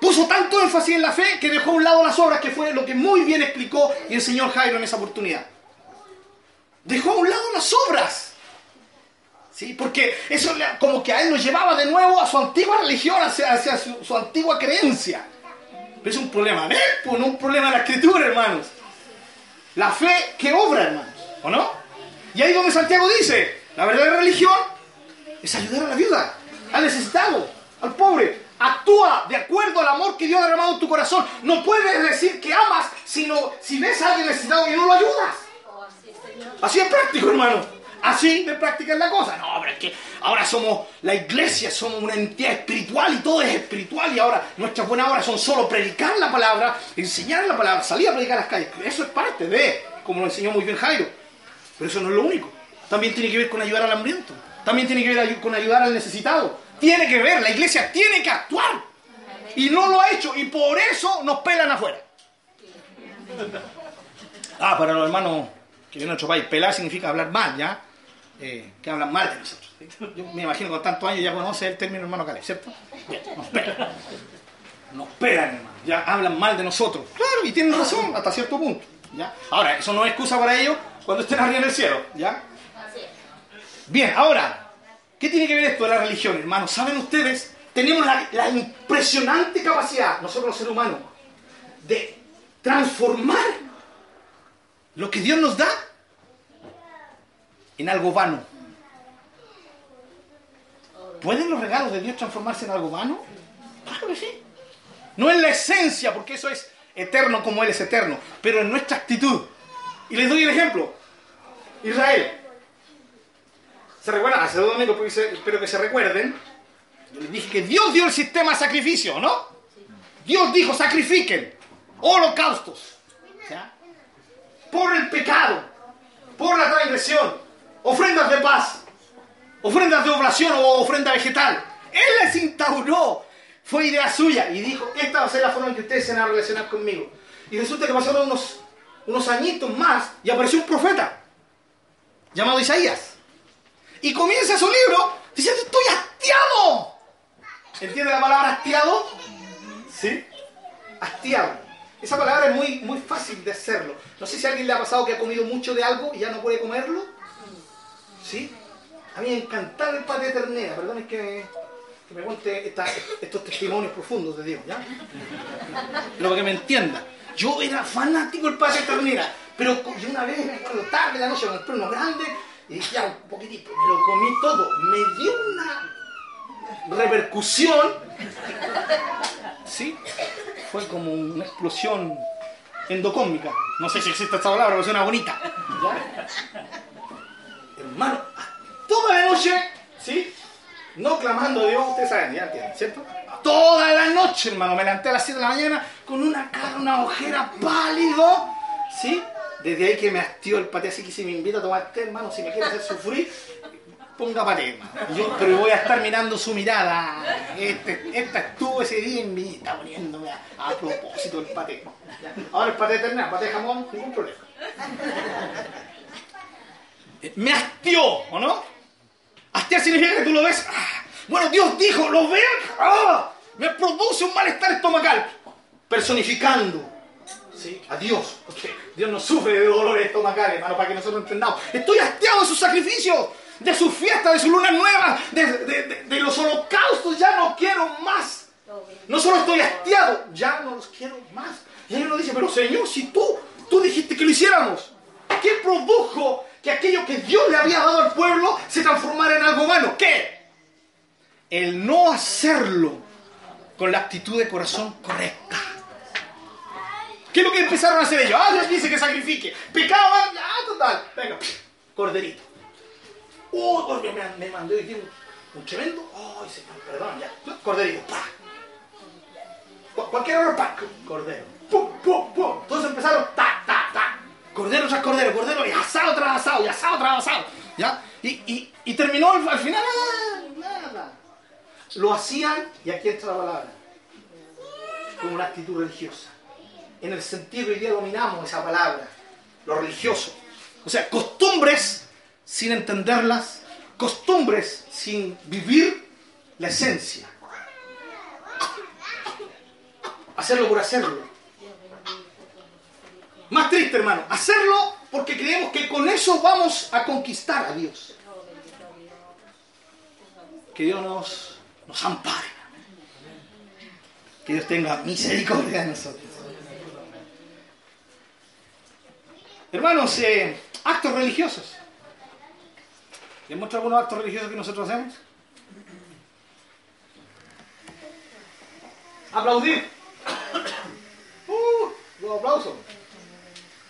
Puso tanto énfasis en la fe que dejó a un lado las obras, que fue lo que muy bien explicó el señor Jairo en esa oportunidad. Dejó a un lado las obras. ¿Sí? Porque eso como que a él lo llevaba de nuevo a su antigua religión, hacia, su, antigua creencia. Pero es un problema de él, pues, no un problema de la escritura, hermanos. La fe que obra, hermanos. ¿O no? Y ahí donde Santiago dice, la verdadera religión es ayudar a la viuda, al necesitado, al pobre. Actúa de acuerdo al amor que Dios ha derramado en tu corazón. No puedes decir que amas, sino si ves a alguien necesitado y no lo ayudas. Así es práctico, hermano. Así de práctica es la cosa. No, pero es que ahora somos la iglesia, somos una entidad espiritual y todo es espiritual y ahora nuestras buenas obras son solo predicar la palabra, enseñar la palabra, salir a predicar a las calles. Eso es parte de, como lo enseñó muy bien Jairo. Pero eso no es lo único. También tiene que ver con ayudar al hambriento. También tiene que ver con ayudar al necesitado. Tiene que ver, la iglesia tiene que actuar. Y no lo ha hecho y por eso nos pelan afuera. Ah, para los hermanos que en nuestro país, pelar significa hablar mal, ¿ya? Eh, que hablan mal de nosotros. Yo me imagino que con tantos años ya conoce el término hermano Calais, ¿cierto? Nos pelan. Nos pelan, hermano. Ya hablan mal de nosotros. Claro, y tienen razón hasta cierto punto. ¿ya? Ahora, eso no es excusa para ellos cuando estén arriba en el cielo, ¿ya? Bien, ahora, ¿qué tiene que ver esto de la religión, hermanos? ¿Saben ustedes? Tenemos la, la impresionante capacidad, nosotros los seres humanos, de transformar lo que Dios nos da en algo vano. ¿Pueden los regalos de Dios transformarse en algo vano? Claro que sí. No en la esencia, porque eso es eterno como Él es eterno, pero en nuestra actitud. Y les doy el ejemplo. Israel. ¿Se recuerdan? Hace dos domingos, espero que se recuerden. Yo les dije que Dios dio el sistema de sacrificio, ¿no? Dios dijo, sacrifiquen holocaustos. Por el pecado, por la transgresión, ofrendas de paz, ofrendas de oblación o ofrenda vegetal. Él les instauró, fue idea suya y dijo, esta va a ser la forma en que ustedes se van a relacionar conmigo. Y resulta que pasaron unos, unos añitos más y apareció un profeta llamado Isaías. Y comienza su libro diciendo, estoy hastiado. ¿Entiende la palabra hastiado? ¿Sí? Hastiado. Esa palabra es muy, muy fácil de hacerlo. No sé si a alguien le ha pasado que ha comido mucho de algo y ya no puede comerlo. ¿Sí? A mí me encantaba el paté de ternera. Perdón, es que, que me cuente estos testimonios profundos de Dios, ¿ya? Pero que me entienda. Yo era fanático del paté de ternera. Pero yo una vez, me acuerdo, tarde de la noche, compré uno grande y ya, un poquitito. Me lo comí todo. Me dio una repercusión. ¿Sí? Fue como una explosión endocómica. No sé si existe esta palabra, pero suena bonita. Hermano, toda la noche, ¿sí? No clamando a Dios, ustedes saben, ya entienden, ¿cierto? Toda la noche, hermano, me levanté a las 7 de la mañana con una cara, una ojera pálido, ¿sí? Desde ahí que me hastió el paté, así que si me invita a tomar té, hermano, si me quiere hacer sufrir, ponga paté, hermano. Yo, pero voy a estar mirando su mirada Este, esta estuvo ese día en mí, está poniéndome a, propósito el paté. Ahora el paté eterno, paté jamón, ningún problema. Me hastió, ¿o no? Hastiar significa que tú lo ves. ah, bueno, Dios dijo, ¿lo ven? Ah, me produce un malestar estomacal. Personificando ¿sí? a Dios. Porque Dios no sufre de dolores estomacales, hermano, para que nosotros entendamos. Estoy hastiado de sus sacrificios, de sus fiestas, de sus lunas nuevas, de los holocaustos. Ya no quiero más. No solo estoy hastiado, ya no los quiero más. Y él nos dice, pero Señor, si tú, tú dijiste que lo hiciéramos, ¿qué produjo que aquello que Dios le había dado al pueblo se transformara en algo bueno? ¿Qué? El no hacerlo con la actitud de corazón correcta. ¿Qué es lo que empezaron a hacer ellos? Ah, Dios dice que sacrifique. Pecaban, ah, total. Venga, corderito. Oh, porque me, me mandó día un, tremendo. Ay, señor, perdón, ya. Corderito, pa. Cu- Cualquier hora, pa. Cordero. Pum, pum, pum. Entonces empezaron, ta, ta. Cordero tras cordero, cordero, y asado tras asado, y asado tras asado. ¿Ya? Y, y, y terminó al, al final. Lo hacían, y aquí entra la palabra, con una actitud religiosa. En el sentido, hoy día dominamos esa palabra, lo religioso. O sea, costumbres sin entenderlas, costumbres sin vivir la esencia. Hacerlo por hacerlo. Más triste, hermano, hacerlo porque creemos que con eso vamos a conquistar a Dios. Que Dios nos, nos ampare. Que Dios tenga misericordia de nosotros. Hermanos, eh, actos religiosos. ¿Les muestro algunos actos religiosos que nosotros hacemos? Aplaudir. [coughs] Uh, los aplausos.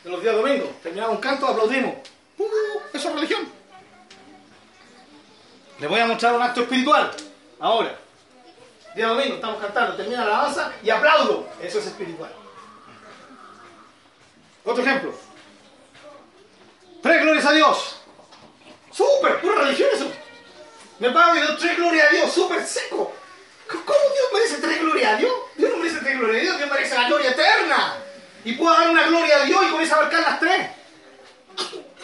De los días domingos. Terminamos un canto, aplaudimos. Uh, eso es religión. Les voy a mostrar un acto espiritual. Ahora. Día domingo, estamos cantando, termina la alabanza y aplaudo. Eso es espiritual. Otro ejemplo. Tres glorias a Dios. Súper, pura religión eso. Me paro y doy tres glorias a Dios, súper seco. ¿Cómo Dios merece tres glorias a Dios? Dios no merece tres glorias a Dios, Dios merece la gloria eterna. Y puedo dar una gloria a Dios y con esa abarcar las tres.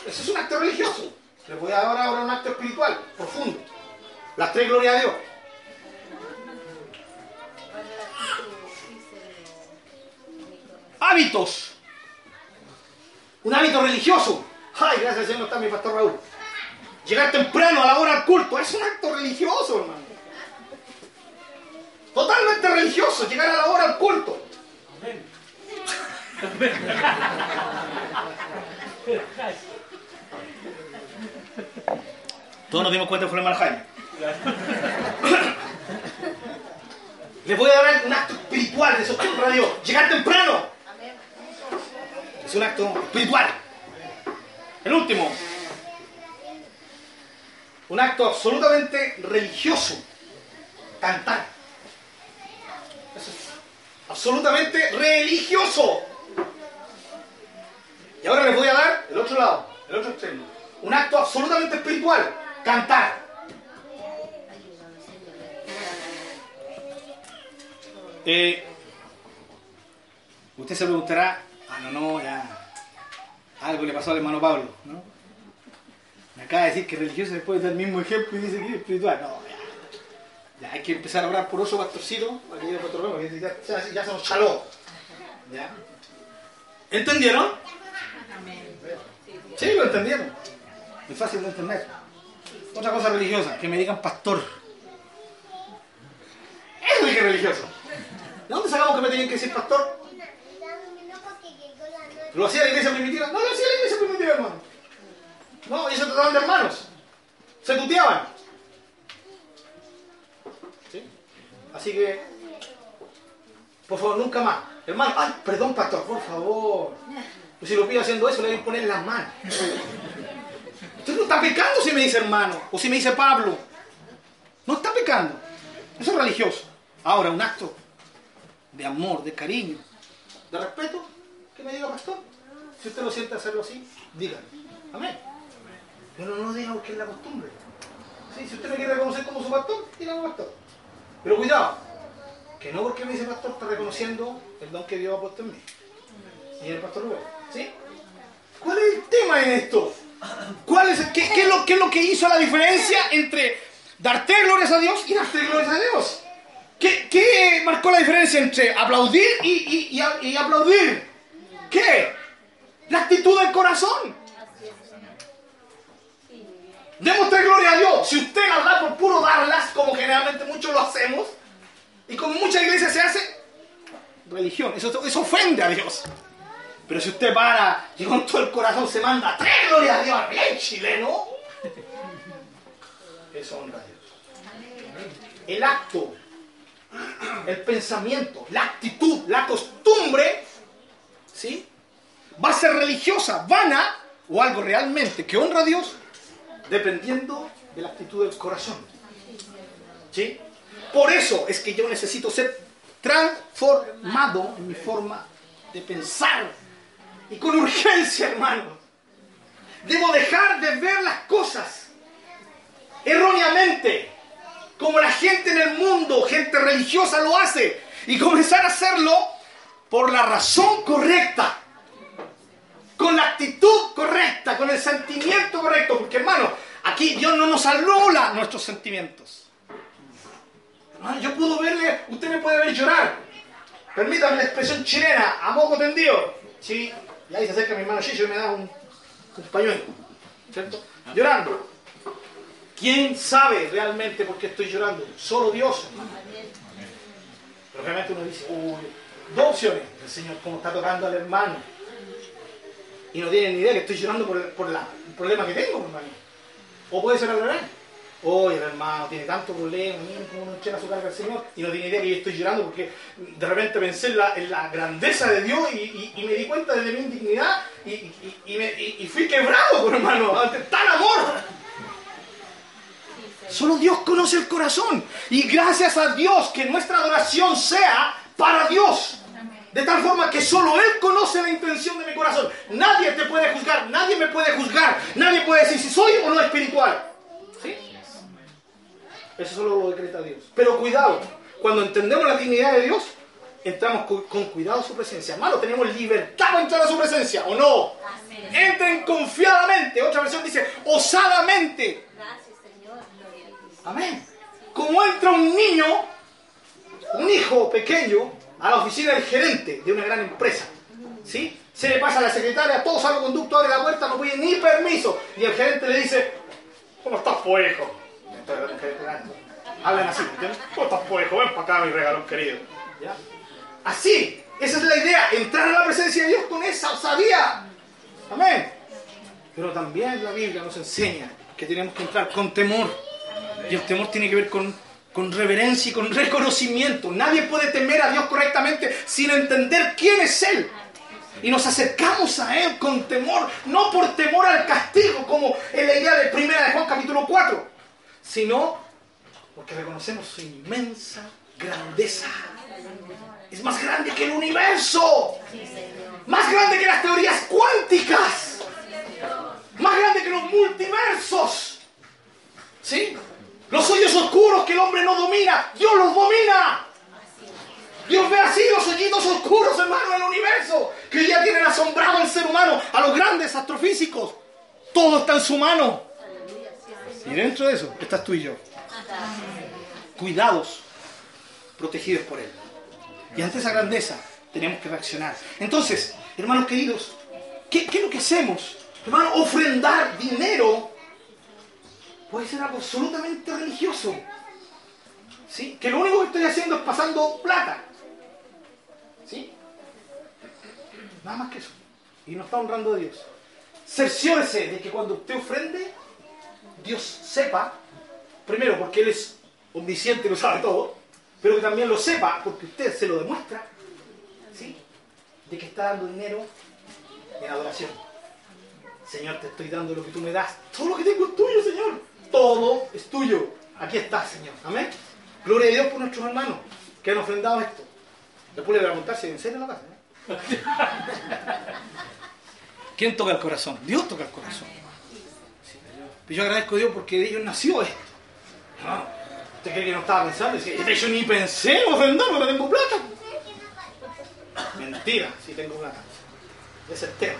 Eso es un acto religioso. Les voy a dar ahora un acto espiritual, profundo. Las tres glorias a Dios. Hábitos. Un hábito religioso. Ay, gracias al Señor está mi pastor Raúl. Llegar temprano a la hora al culto es un acto religioso, hermano. Totalmente religioso, llegar a la hora al culto. Todos nos dimos cuenta que fue el Jaime. Les voy a dar un acto espiritual de sostener a Dios. Llegar temprano. Es un acto espiritual. El último. Un acto absolutamente religioso. Cantar. Eso es absolutamente religioso. Y ahora les voy a dar el otro lado, el otro extremo. Un acto absolutamente espiritual. Cantar. Eh, usted se preguntará, ah, no, no, ya, algo le pasó al hermano Pablo, ¿no? Me acaba de decir que religioso después del mismo ejemplo y dice que es espiritual. No, ya, ya hay que empezar a orar por oso pastorcito, ya, ya, ya se nos chaló. ¿Ya? ¿Entendieron? Sí, lo entendieron. Es fácil de entender. Otra cosa religiosa, que me digan pastor. Eso es religioso. ¿De dónde sacamos que me tenían que decir pastor? ¿Lo hacía la iglesia primitiva? No lo hacía la iglesia primitiva, hermano. No, ellos se trataban de hermanos. Se tuteaban. ¿Sí? Así que, por favor, nunca más. Hermano, ay, perdón, pastor, por favor. Pues si lo pido haciendo eso, le voy a poner las manos. Usted no está pecando si me dice hermano, o si me dice Pablo. No está pecando. Eso es religioso. Ahora, un acto de amor, de cariño, de respeto, que me diga pastor. Si usted lo siente hacerlo así, dígalo. Amén. Pero no diga porque es la costumbre. Sí, si usted me quiere reconocer como su pastor, dígame pastor. Pero cuidado, que no porque me dice pastor está reconociendo el don que Dios ha puesto en mí. Y el pastor Rubén. ¿Sí? ¿Cuál es el tema en esto? ¿Cuál es, qué, qué es lo, qué es lo que hizo la diferencia entre darte glorias a Dios y darte glorias a Dios? ¿Qué, qué marcó la diferencia entre aplaudir y, y- y y aplaudir? ¿Qué? La actitud del corazón. Demostrar gloria a Dios. Si usted las da por puro darlas, como generalmente muchos lo hacemos, y como muchas iglesias se hace, religión. Eso, eso ofende a Dios. Pero si usted para y con todo el corazón se manda tres glorias a Dios, bien chileno, eso honra a Dios. El acto, el pensamiento, la actitud, la costumbre, ¿sí? Va a ser religiosa, vana o algo realmente que honra a Dios, dependiendo de la actitud del corazón. ¿Sí? Por eso es que yo necesito ser transformado en mi forma de pensar. Y con urgencia, hermano. Debo dejar de ver las cosas erróneamente, como la gente en el mundo, gente religiosa lo hace, y comenzar a hacerlo por la razón correcta, con la actitud correcta, con el sentimiento correcto, porque hermano, aquí Dios no nos anula nuestros sentimientos. Hermano, yo puedo verle, usted me puede ver llorar. Permítame la expresión chilena, a moco tendido. Sí, y ahí se acerca mi hermano Chicho y me da un, pañuelo. ¿Cierto? Llorando. ¿Quién sabe realmente por qué estoy llorando? Solo Dios. Pero realmente uno dice, uy, dos opciones. El Señor como está tocando al hermano. Y no tiene ni idea que estoy llorando por, el problema que tengo, hermano. O puede ser al revés. Oye, el hermano tiene tanto problema, miren cómo no su carga al Señor. Y no tiene idea que yo estoy llorando porque de repente pensé en la, en grandeza de Dios y, me di cuenta de mi indignidad y, me- y- fui quebrado, [laughs] hermano, ante tal amor. Solo Dios conoce el corazón. Y gracias a Dios que nuestra adoración sea para Dios. De tal forma que solo Él conoce la intención de mi corazón. Nadie te puede juzgar, nadie me puede juzgar, nadie puede decir si soy o no espiritual. Eso solo lo decreta Dios. Pero cuidado, cuando entendemos la dignidad de Dios, entramos cu- con cuidado a su presencia. Hermano, tenemos libertad para entrar a su presencia, ¿o no? Entren confiadamente. Otra versión dice, osadamente. Gracias, Señor. Amén. Como entra un niño, un hijo pequeño, a la oficina del gerente de una gran empresa. ¿Sí? Se le pasa a la secretaria, todo salvoconducto, abre la puerta, no pide ni permiso. Y el gerente le dice, ¿cómo estás, pues, hijo? Gerente [laughs] grande. Hablan así, ¿entiendes? ¿Cómo estás, pues, hijo? Ven para acá, mi regalón querido. ¿Ya? Así, esa es la idea, entrar a la presencia de Dios con esa osadía. Amén. Pero también la Biblia nos enseña que tenemos que entrar con temor. Y el temor tiene que ver con, con reverencia y con reconocimiento. Nadie puede temer a Dios correctamente sin entender quién es Él. Y nos acercamos a Él con temor, no por temor al castigo, como en la idea de primera de Juan capítulo 4, sino porque reconocemos su inmensa grandeza. Es más grande que el universo, más grande que las teorías cuánticas, más grande que los multiversos. ¿Sí? Los hoyos oscuros que el hombre no domina, Dios los domina. Dios ve así los hoyitos oscuros, hermano, del universo, que hoy día tienen asombrado al ser humano, a los grandes astrofísicos. Todo está en su mano. Y dentro de eso estás tú y yo. Cuidados, protegidos por Él. Y ante esa grandeza tenemos que reaccionar. Entonces, hermanos queridos, ¿qué, qué es lo que hacemos? Hermano, ofrendar dinero puede ser algo absolutamente religioso. ¿Sí? Que lo único que estoy haciendo es pasando plata. ¿Sí? Nada más que eso. Y no está honrando a Dios. Cerciórese de que cuando usted ofrende, Dios sepa, primero porque Él es omnisciente y lo sabe todo, pero que también lo sepa porque usted se lo demuestra, ¿sí? De que está dando dinero en adoración. Señor, te estoy dando lo que tú me das. Todo lo que tengo es tuyo, Señor. Todo es tuyo. Aquí está, Señor. Amén. Gloria a Dios por nuestros hermanos que han ofrendado esto. Después le voy a preguntar si en serio la casa. ¿eh? [laughs] ¿Quién toca el corazón? Dios toca el corazón. Y yo agradezco a Dios porque de ellos nació esto. ¿no? ¿Usted cree que no estaba pensando? Hecho ni pensé en ofrendar porque no tengo plata. Mentira, sí tengo plata. Ese es el tema.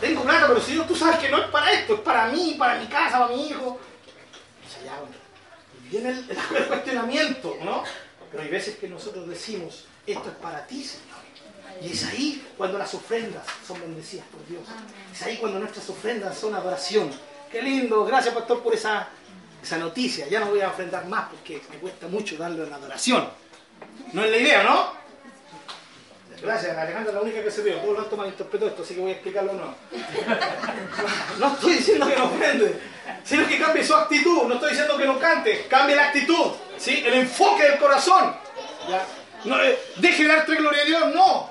Tengo plata, pero Señor, tú sabes que no es para esto, es para mí, para mi casa, para mi hijo. Y viene el, el cuestionamiento, ¿no? Pero hay veces que nosotros decimos, esto es para ti, Señor. Y es ahí cuando las ofrendas son bendecidas por Dios. Es ahí cuando nuestras ofrendas son adoración. Qué lindo, gracias pastor por esa, esa noticia. Ya no voy a ofrendar más porque me cuesta mucho darle una adoración. No es la idea, ¿no? Gracias, Alejandra la única que se vio. Todos los demás malinterpretó esto, así que voy a explicarlo o no. [laughs] No estoy diciendo que no ofrende, sino que cambie su actitud. No estoy diciendo que no cante, cambie la actitud, ¿sí? el enfoque del corazón. ¿ya? No, eh, deje de darte gloria a Dios, no.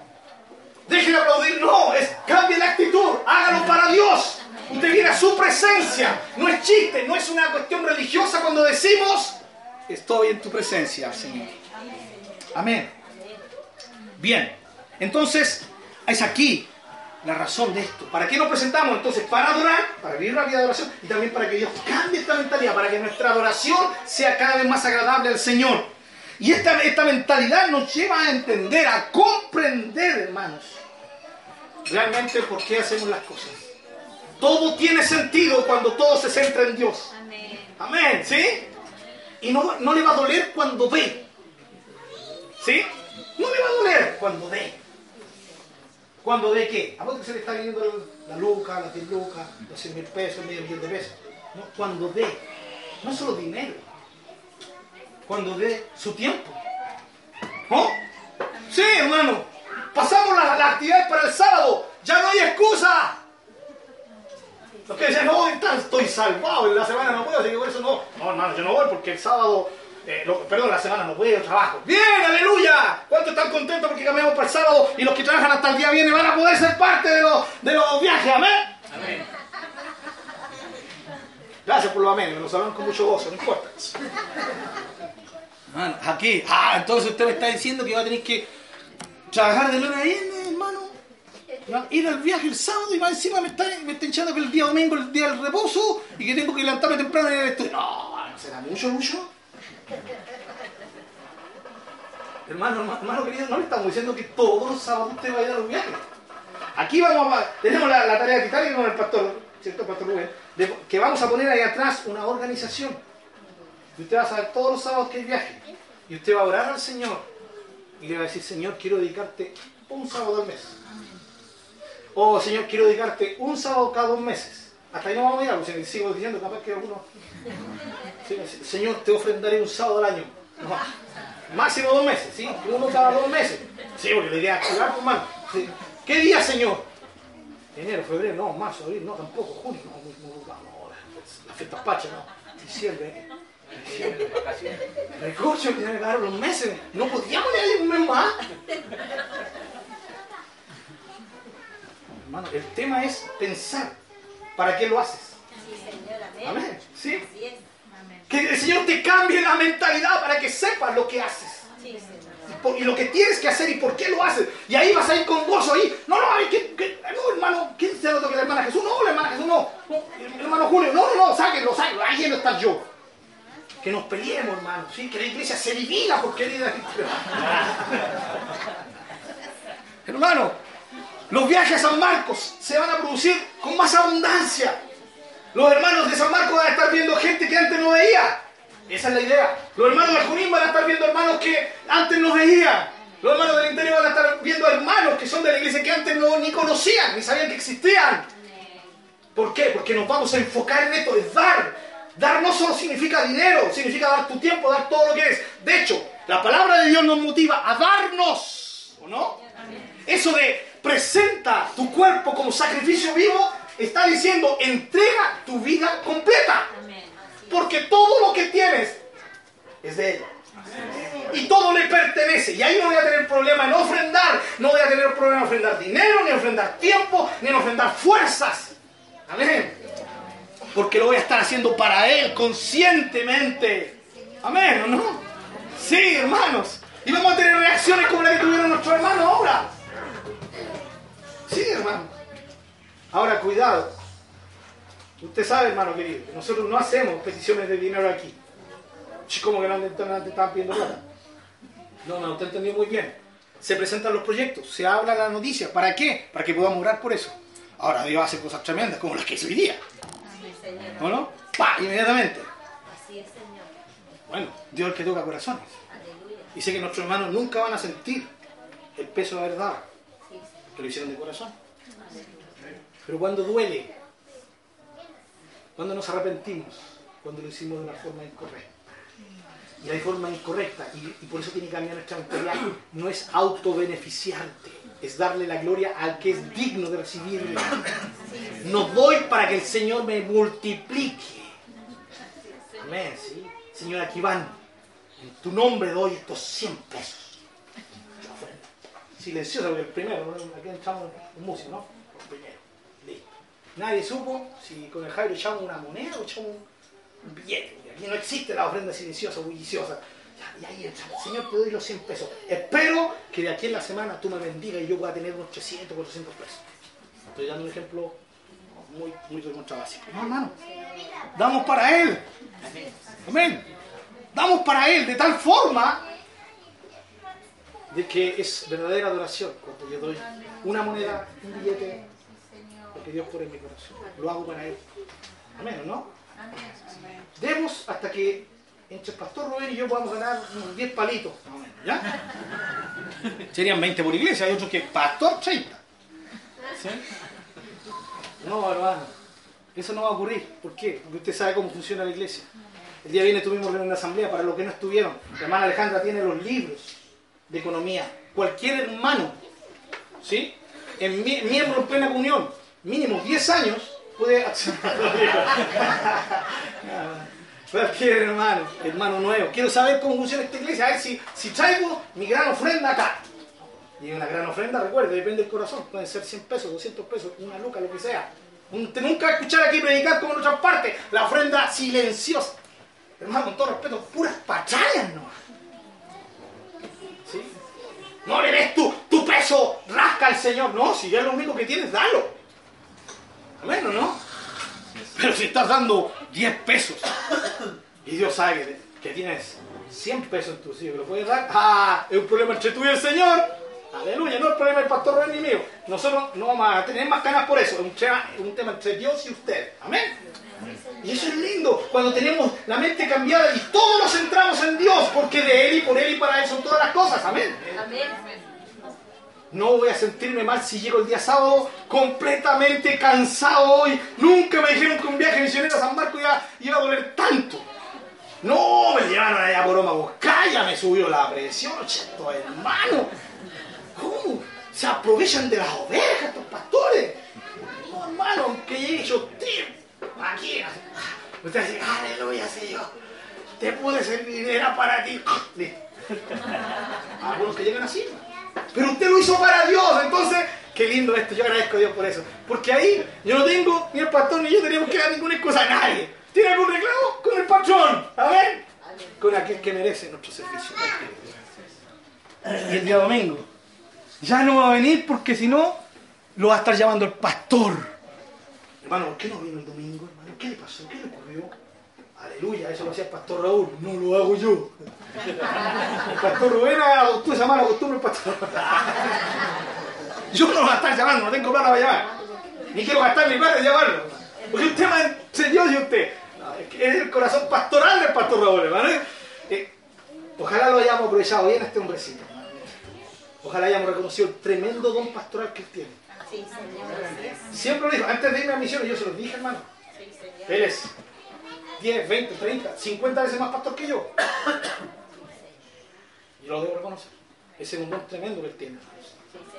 Deje de aplaudir, no. Es, cambie la actitud, hágalo para Dios. Usted viene a su presencia. No es chiste, no es una cuestión religiosa cuando decimos, estoy en tu presencia, Señor. Amén. Bien. Entonces, es aquí la razón de esto. ¿Para qué nos presentamos? Entonces, para adorar, para vivir una vida de adoración y también para que Dios cambie esta mentalidad, para que nuestra adoración sea cada vez más agradable al Señor. Y esta, esta mentalidad nos lleva a entender, a comprender, hermanos, realmente por qué hacemos las cosas. Todo tiene sentido cuando todo se centra en Dios. Amén. Amén, ¿sí? Y no, no le va a doler cuando ve. ¿Sí? No le va a doler cuando ve. ¿Cuando ve qué? ¿A vos que se le está viendo la luca, las 10 lucas, los 100 mil pesos, medio millón de pesos? No, cuando ve. No solo dinero. Cuando ve su tiempo. ¿No? Sí, hermano. Pasamos las las actividades para el sábado. Ya no hay excusa. Los que dicen, no, está- estoy salvado, en la semana no puedo, así que por eso no. No, hermano, yo no voy porque el sábado, eh, lo- perdón, la semana no puedo, trabajo. ¡Bien, aleluya! ¿Cuántos están contentos porque cambiamos para el sábado y los que trabajan hasta el día viene van a poder ser parte de los, de los viajes? ¿Amén? Amén. Gracias por los amén, me lo saben con mucho gozo, no importa. Aquí, ah, entonces usted me está diciendo que va a tener que trabajar de lunes a viernes, Ir al viaje el sábado y más encima me está, me está hinchando que el día domingo el día del reposo y que tengo que levantarme temprano y ir estudio. No, ¿no será mucho, mucho? Hermano, hermano, hermano querido, no le estamos diciendo que todos los sábados usted va a los viajes. Aquí vamos a, tenemos la, la tarea titánica con el pastor, ¿cierto, pastor Rubén? Que vamos a poner ahí atrás una organización. Y usted va a saber todos los sábados que hay viaje. Y usted va a orar al Señor. Y le va a decir, Señor, quiero dedicarte un sábado al mes. O Señor, quiero dedicarte un sábado cada dos meses. Hasta ahí no vamos a llegar, porque si sigo diciendo, capaz que alguno. Sí, sí, Señor, te ofrendaré un sábado al año. No. Máximo dos meses, ¿sí? Uno cada dos meses. Sí, porque la idea es activar, hermano. Sí. ¿Qué día, Señor? Enero, febrero, no, marzo, abril, no, tampoco, junio, no, muy, no, no, las fiestas pachas, no. Diciembre, diciembre, vacaciones. Recursos, que tienen que los meses. No podíamos ir un mes más. Hermano, el tema es pensar. ¿Para qué lo haces? Amén. ¿Sí? Que el Señor te cambie la mentalidad para que sepas lo que haces. Y por- Y lo que tienes que hacer y por qué lo haces. Y ahí vas a ir con gozo ahí. No, no, ay, que, que- no, hermano, ¿quién se lo toque la hermana Jesús? No, la hermana Jesús no. hermano Julio, no, no, no, sáquenlo, sáquenlo. Ahí no está yo. Que nos peleemos, hermano. ¿sí? Que la iglesia se divida por querida. [laughs] hermano, los viajes a San Marcos se van a producir con más abundancia. Los hermanos de San Marcos van a estar viendo gente que antes no veía. Esa es la idea. Los hermanos de Junín van a estar viendo hermanos que antes no veían. Los hermanos del interior van a estar viendo hermanos que son de la iglesia que antes no ni conocían, ni sabían que existían. ¿Por qué? Porque nos vamos a enfocar en esto, es dar. Dar no solo significa dinero, significa dar tu tiempo, dar todo lo que eres. De hecho, la palabra de Dios nos motiva a darnos, ¿o no? Eso de presenta tu cuerpo como sacrificio vivo, está diciendo entrega tu vida completa. Porque todo lo que tienes es de Él. Y todo le pertenece. Y ahí no voy a tener problema en ofrendar. No voy a tener problema en ofrendar dinero, ni en ofrendar tiempo, ni en ofrendar fuerzas. Amén. Porque lo voy a estar haciendo para Él conscientemente. Amén, ¿o no? Sí, hermanos. Y vamos a tener reacciones como la que tuvieron nuestros hermanos ahora. Sí, hermano. Ahora, cuidado. Usted sabe, hermano querido, que nosotros no hacemos peticiones de dinero aquí. Sí, ¿Cómo que no te, estaban pidiendo plata? No, no, te entendí muy bien. Se presentan los proyectos, se habla la noticia. ¿Para qué? Para que podamos orar por eso. Ahora Dios hace cosas tremendas como las que hizo hoy día. ¿O no? ¡Pa! Inmediatamente. Así es, Señor. Bueno, Dios es el que toca corazones. Y sé que nuestros hermanos nunca van a sentir el peso de verdad. Que lo hicieron de corazón. Pero cuando duele, cuando nos arrepentimos, cuando lo hicimos de una forma incorrecta. Y hay forma incorrecta, y, por eso tiene que cambiar nuestra mentalidad. No es autobeneficiarte, es darle la gloria al que es digno de recibirla. No doy para que el Señor me multiplique. Amén, ¿sí? Señor, aquí van. En tu nombre doy estos 100 pesos. Silencioso, porque el primero, aquí entramos un músico, ¿no? El primero. Listo. Nadie supo si con el Jairo echamos una moneda o echamos un billete. Aquí no existe la ofrenda silenciosa, bulliciosa. Y ahí entramos. Señor, te doy los 100 pesos. Espero que de aquí en la semana tú me bendigas y yo pueda tener unos 300, 400 pesos. Estoy dando un ejemplo muy, muy de básico. No, hermano. Damos para Él. Amén. Damos para Él de tal forma de que es verdadera adoración cuando yo doy una moneda, un billete, porque Dios pone en mi corazón. Lo hago para Él. Amén, ¿o ¿no? Demos hasta que entre el pastor Rubén y yo podamos ganar unos 10 palitos, más o menos, ¿ya? [laughs] Serían 20 por iglesia, hay otros que pastor 30. ¿Sí? No, hermano, eso no va a ocurrir. ¿Por qué? Porque usted sabe cómo funciona la iglesia. El día viene tuvimos una asamblea para los que no estuvieron. La hermana Alejandra tiene los libros de economía. Cualquier hermano, ¿sí? En mie- miembro en plena comunión, mínimo 10 años, puede. [laughs] Cualquier hermano, hermano nuevo. Quiero saber cómo funciona esta iglesia. A ver si, traigo mi gran ofrenda acá. Y una gran ofrenda, recuerde, depende del corazón. Pueden ser 100 pesos, 200 pesos, una luca, lo que sea. Nunca escuchar aquí predicar como en otras partes. La ofrenda silenciosa. Hermano, con todo respeto, puras patrañas, ¿no? No le des tu, tu peso, rasca al Señor. No, si ya es lo único que tienes, dalo. Amén, ¿o no? Pero si estás dando 10 pesos y Dios sabe que, tienes 100 pesos en tu sitio lo puedes dar, ¡ah! Es un problema entre tú y el Señor. Aleluya, no es problema del pastor Rubén ni mío. Nosotros no vamos a tener más ganas por eso. Es un tema, un tema entre Dios y usted. Amén. Y eso es lindo, cuando tenemos la mente cambiada y todos nos centramos en Dios, porque de Él y por Él y para Él son todas las cosas. Amén. Amén. No voy a sentirme mal si llego el día sábado completamente cansado hoy. Nunca me dijeron que un viaje misionero a San Marcos iba, iba a doler tanto. No, me llevaron allá por Omagos. Calla, me subió la presión, cheto, hermano. ¿Cómo? Se aprovechan de las ovejas estos pastores. No, hermano, aunque llegue yo, tío, aquí. Usted dice, aleluya, Señor. Te pude servir, era para ti. [laughs] Algunos que llegan así. Pero usted lo hizo para Dios, entonces, qué lindo esto, yo agradezco a Dios por eso. Porque ahí yo no tengo, ni el pastor ni yo tenemos que dar ninguna excusa a nadie. ¿Tiene algún reclamo? Con el patrón, ¿amén? Con aquel que merece nuestro servicio. Y el día domingo, ya no va a venir porque si no, lo va a estar llamando el pastor. Hermano, ¿por qué no vino el domingo, hermano? ¿Qué le pasó? ¿Qué le ocurrió? Aleluya, eso lo hacía el pastor Raúl, no lo hago yo. El pastor Rubén adoptó esa mala costumbre, el pastor. Yo no voy a estar llamando, no tengo plata para llamar. Ni quiero gastar mi plata en llamarlo. Porque tema entre Dios y usted. Es el corazón pastoral del pastor Raúl, hermano. Eh, ojalá lo hayamos aprovechado bien a este hombrecito. Ojalá hayamos reconocido el tremendo don pastoral que él tiene. Sí, Señor. Siempre lo dijo, antes de irme a misión, yo se los dije, hermano. Sí, Señor. Él es 10, 20, 30, 50 veces más pastor que yo. Y lo debo reconocer. Ese es un don tremendo que él tiene.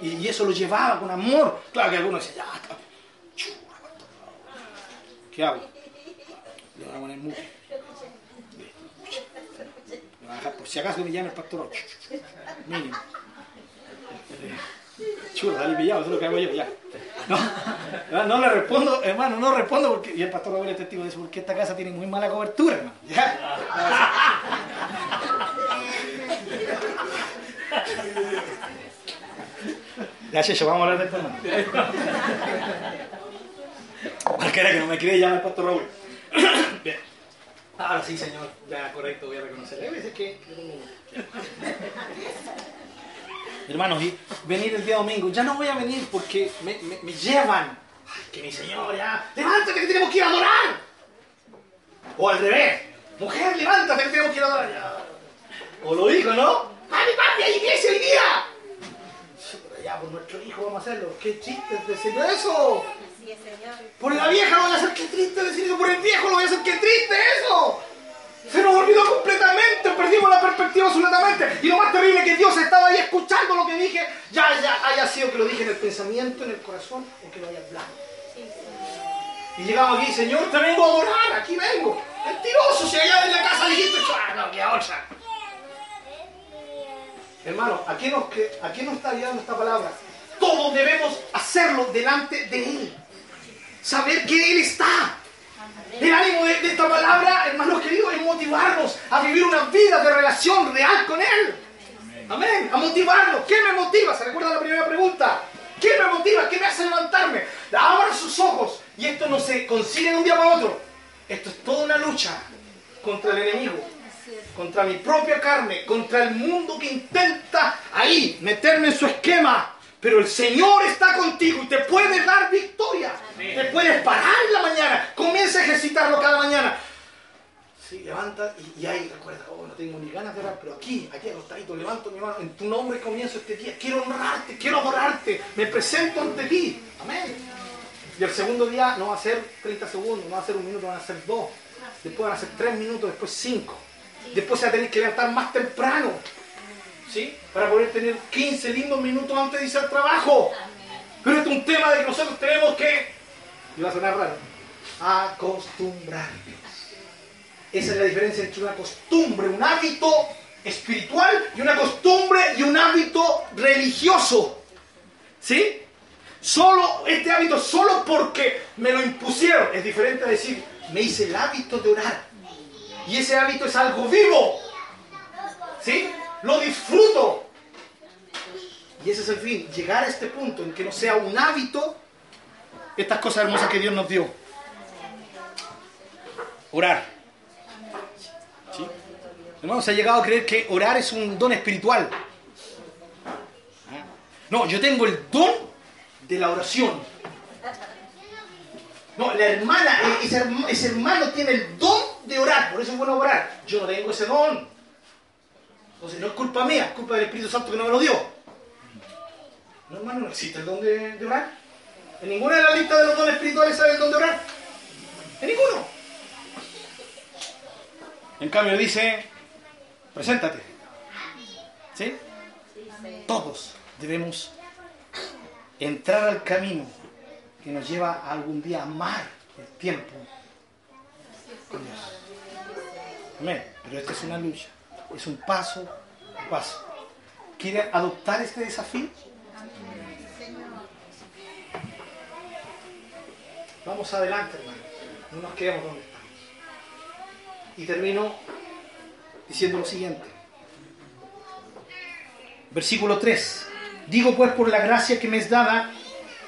Y, y eso lo llevaba con amor. Claro que algunos decían, ya, está. ¿Qué hago? Le voy a poner mucho. Le voy a dejar por si acaso me llama el pastor. Mínimo. Churra, dale pillado, eso es lo que hago yo, ya. No, no, le respondo, hermano, no respondo porque. Y el pastor Gabriel es testigo de eso, porque esta casa tiene muy mala cobertura, hermano. ¿ya? Ya, Checho, vamos a hablar de esto, hermano. Cualquiera que no me cree, llama el pastor Raúl. Bien. Ahora sí, señor. Ya, correcto, voy a reconocer. Hay veces que... Hermanos, y venir el día domingo. Ya no voy a venir porque me, me- me llevan. Ay, que mi señor, ya. Levántate que tenemos que ir a adorar. O al revés. Mujer, levántate que tenemos que ir a adorar. Ya. O lo dijo, ¿no? ¡Papi, papi, hay iglesia hoy día! Ya, por nuestro hijo vamos a hacerlo. ¡Qué chiste es decir eso! Por la vieja lo voy a hacer, qué triste decir eso. Por el viejo lo voy a hacer, qué triste eso. Se nos olvidó completamente, perdimos la perspectiva absolutamente. Y lo más terrible es que Dios estaba ahí escuchando lo que dije, ya, ya haya sido que lo dije en el pensamiento, en el corazón, o que lo haya hablado. Y llegamos aquí, Señor, te vengo a adorar, aquí vengo. Mentiroso, si allá en la casa dijiste, ah, no, que otra. Hermano, ¿a nos, ¿a qué nos está ayudando esta palabra? Todos debemos hacerlo delante de Él. Saber que Él está. El ánimo de, de esta palabra, hermanos queridos, es motivarnos a vivir una vida de relación real con Él. Amén. A motivarnos. ¿Qué me motiva? ¿Se recuerda la primera pregunta? ¿Qué me motiva? ¿Qué me hace levantarme? Abra sus ojos. Y esto no se consigue de un día para otro. Esto es toda una lucha contra el enemigo, contra mi propia carne, contra el mundo que intenta ahí meterme en su esquema. Pero el Señor está contigo y te puede dar victoria. Te puedes parar en la mañana. Comienza a ejercitarlo cada mañana. Sí, levanta y, y ahí recuerda, oh, no tengo ni ganas de orar, pero aquí, aquí acostadito, levanto mi mano, en tu nombre comienzo este día. Quiero honrarte, quiero adorarte, me presento ante ti. Amén. Y el segundo día no va a ser 30 segundos, no va a ser un minuto, van a ser dos. Después van a ser tres minutos, después cinco. Después se va a tener que levantar más temprano. ¿Sí? Para poder tener 15 lindos minutos antes de irse al trabajo. Pero este es un tema de que nosotros tenemos que, y va a sonar raro, acostumbrarnos. Esa es la diferencia entre una costumbre, un hábito espiritual y una costumbre y un hábito religioso. ¿Sí? Solo este hábito, solo porque me lo impusieron, es diferente a decir, me hice el hábito de orar. Y ese hábito es algo vivo. ¿Sí? Lo disfruto. Y ese es el fin, llegar a este punto en que no sea un hábito estas cosas hermosas que Dios nos dio. Orar. ¿Sí? Hermanos, ha llegado a creer que orar es un don espiritual. ¿Ah? No, yo tengo el don de la oración. No, la hermana, eh, ese hermano tiene el don de orar, por eso es bueno orar. Yo no tengo ese don. Entonces no es culpa mía, es culpa del Espíritu Santo que no me lo dio. No, hermano, no existe el don de, orar. En ninguna de las listas de los dones espirituales sale el don de orar. En ninguno. En cambio dice, preséntate. ¿Sí? Todos debemos entrar al camino que nos lleva a algún día a amar el tiempo con. Amén. Pero esta es una lucha, es un paso a paso. ¿Quiere adoptar este desafío? Vamos adelante, hermano. No nos quedemos donde estamos. Y termino diciendo lo siguiente. Versículo 3. Digo pues por la gracia que me es dada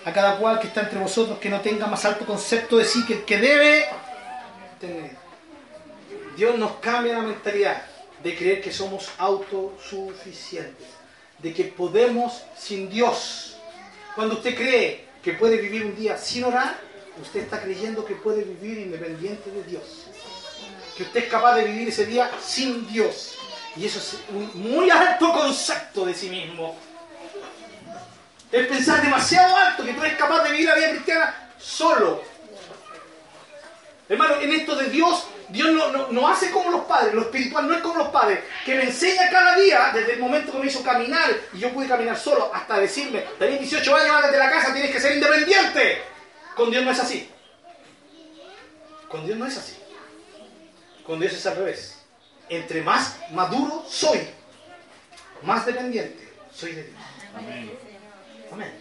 a cada cual que está entre vosotros que no tenga más alto concepto de sí que el que debe tener. Dios nos cambia la mentalidad de creer que somos autosuficientes, de que podemos sin Dios. Cuando usted cree que puede vivir un día sin orar, usted está creyendo que puede vivir independiente de Dios. Que usted es capaz de vivir ese día sin Dios. Y eso es un muy alto concepto de sí mismo. Es pensar demasiado alto que tú eres capaz de vivir la vida cristiana solo. Hermano, en esto de Dios, Dios no, no, no hace como los padres, lo espiritual no es como los padres, que me enseña cada día, desde el momento que me hizo caminar, y yo pude caminar solo, hasta decirme, tenés 18 años, antes de la casa, tienes que ser independiente. Con Dios no es así. Con Dios no es así. Con Dios es al revés. Entre más maduro soy, más dependiente soy de Dios. Amén.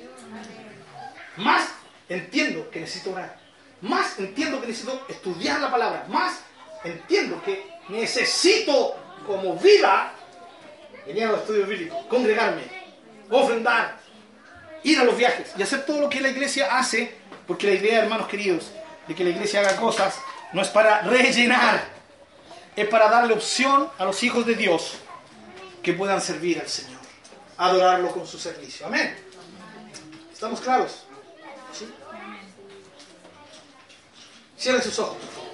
Más entiendo que necesito orar. Más entiendo que necesito estudiar la palabra. Más entiendo que necesito como vida venir a los estudios bíblicos, congregarme, ofrendar, ir a los viajes y hacer todo lo que la iglesia hace, porque la idea, hermanos queridos, de que la iglesia haga cosas no es para rellenar, es para darle opción a los hijos de Dios que puedan servir al Señor, adorarlo con su servicio. Amén. ¿Estamos claros? ¿Sí? Cierren sus ojos, por favor.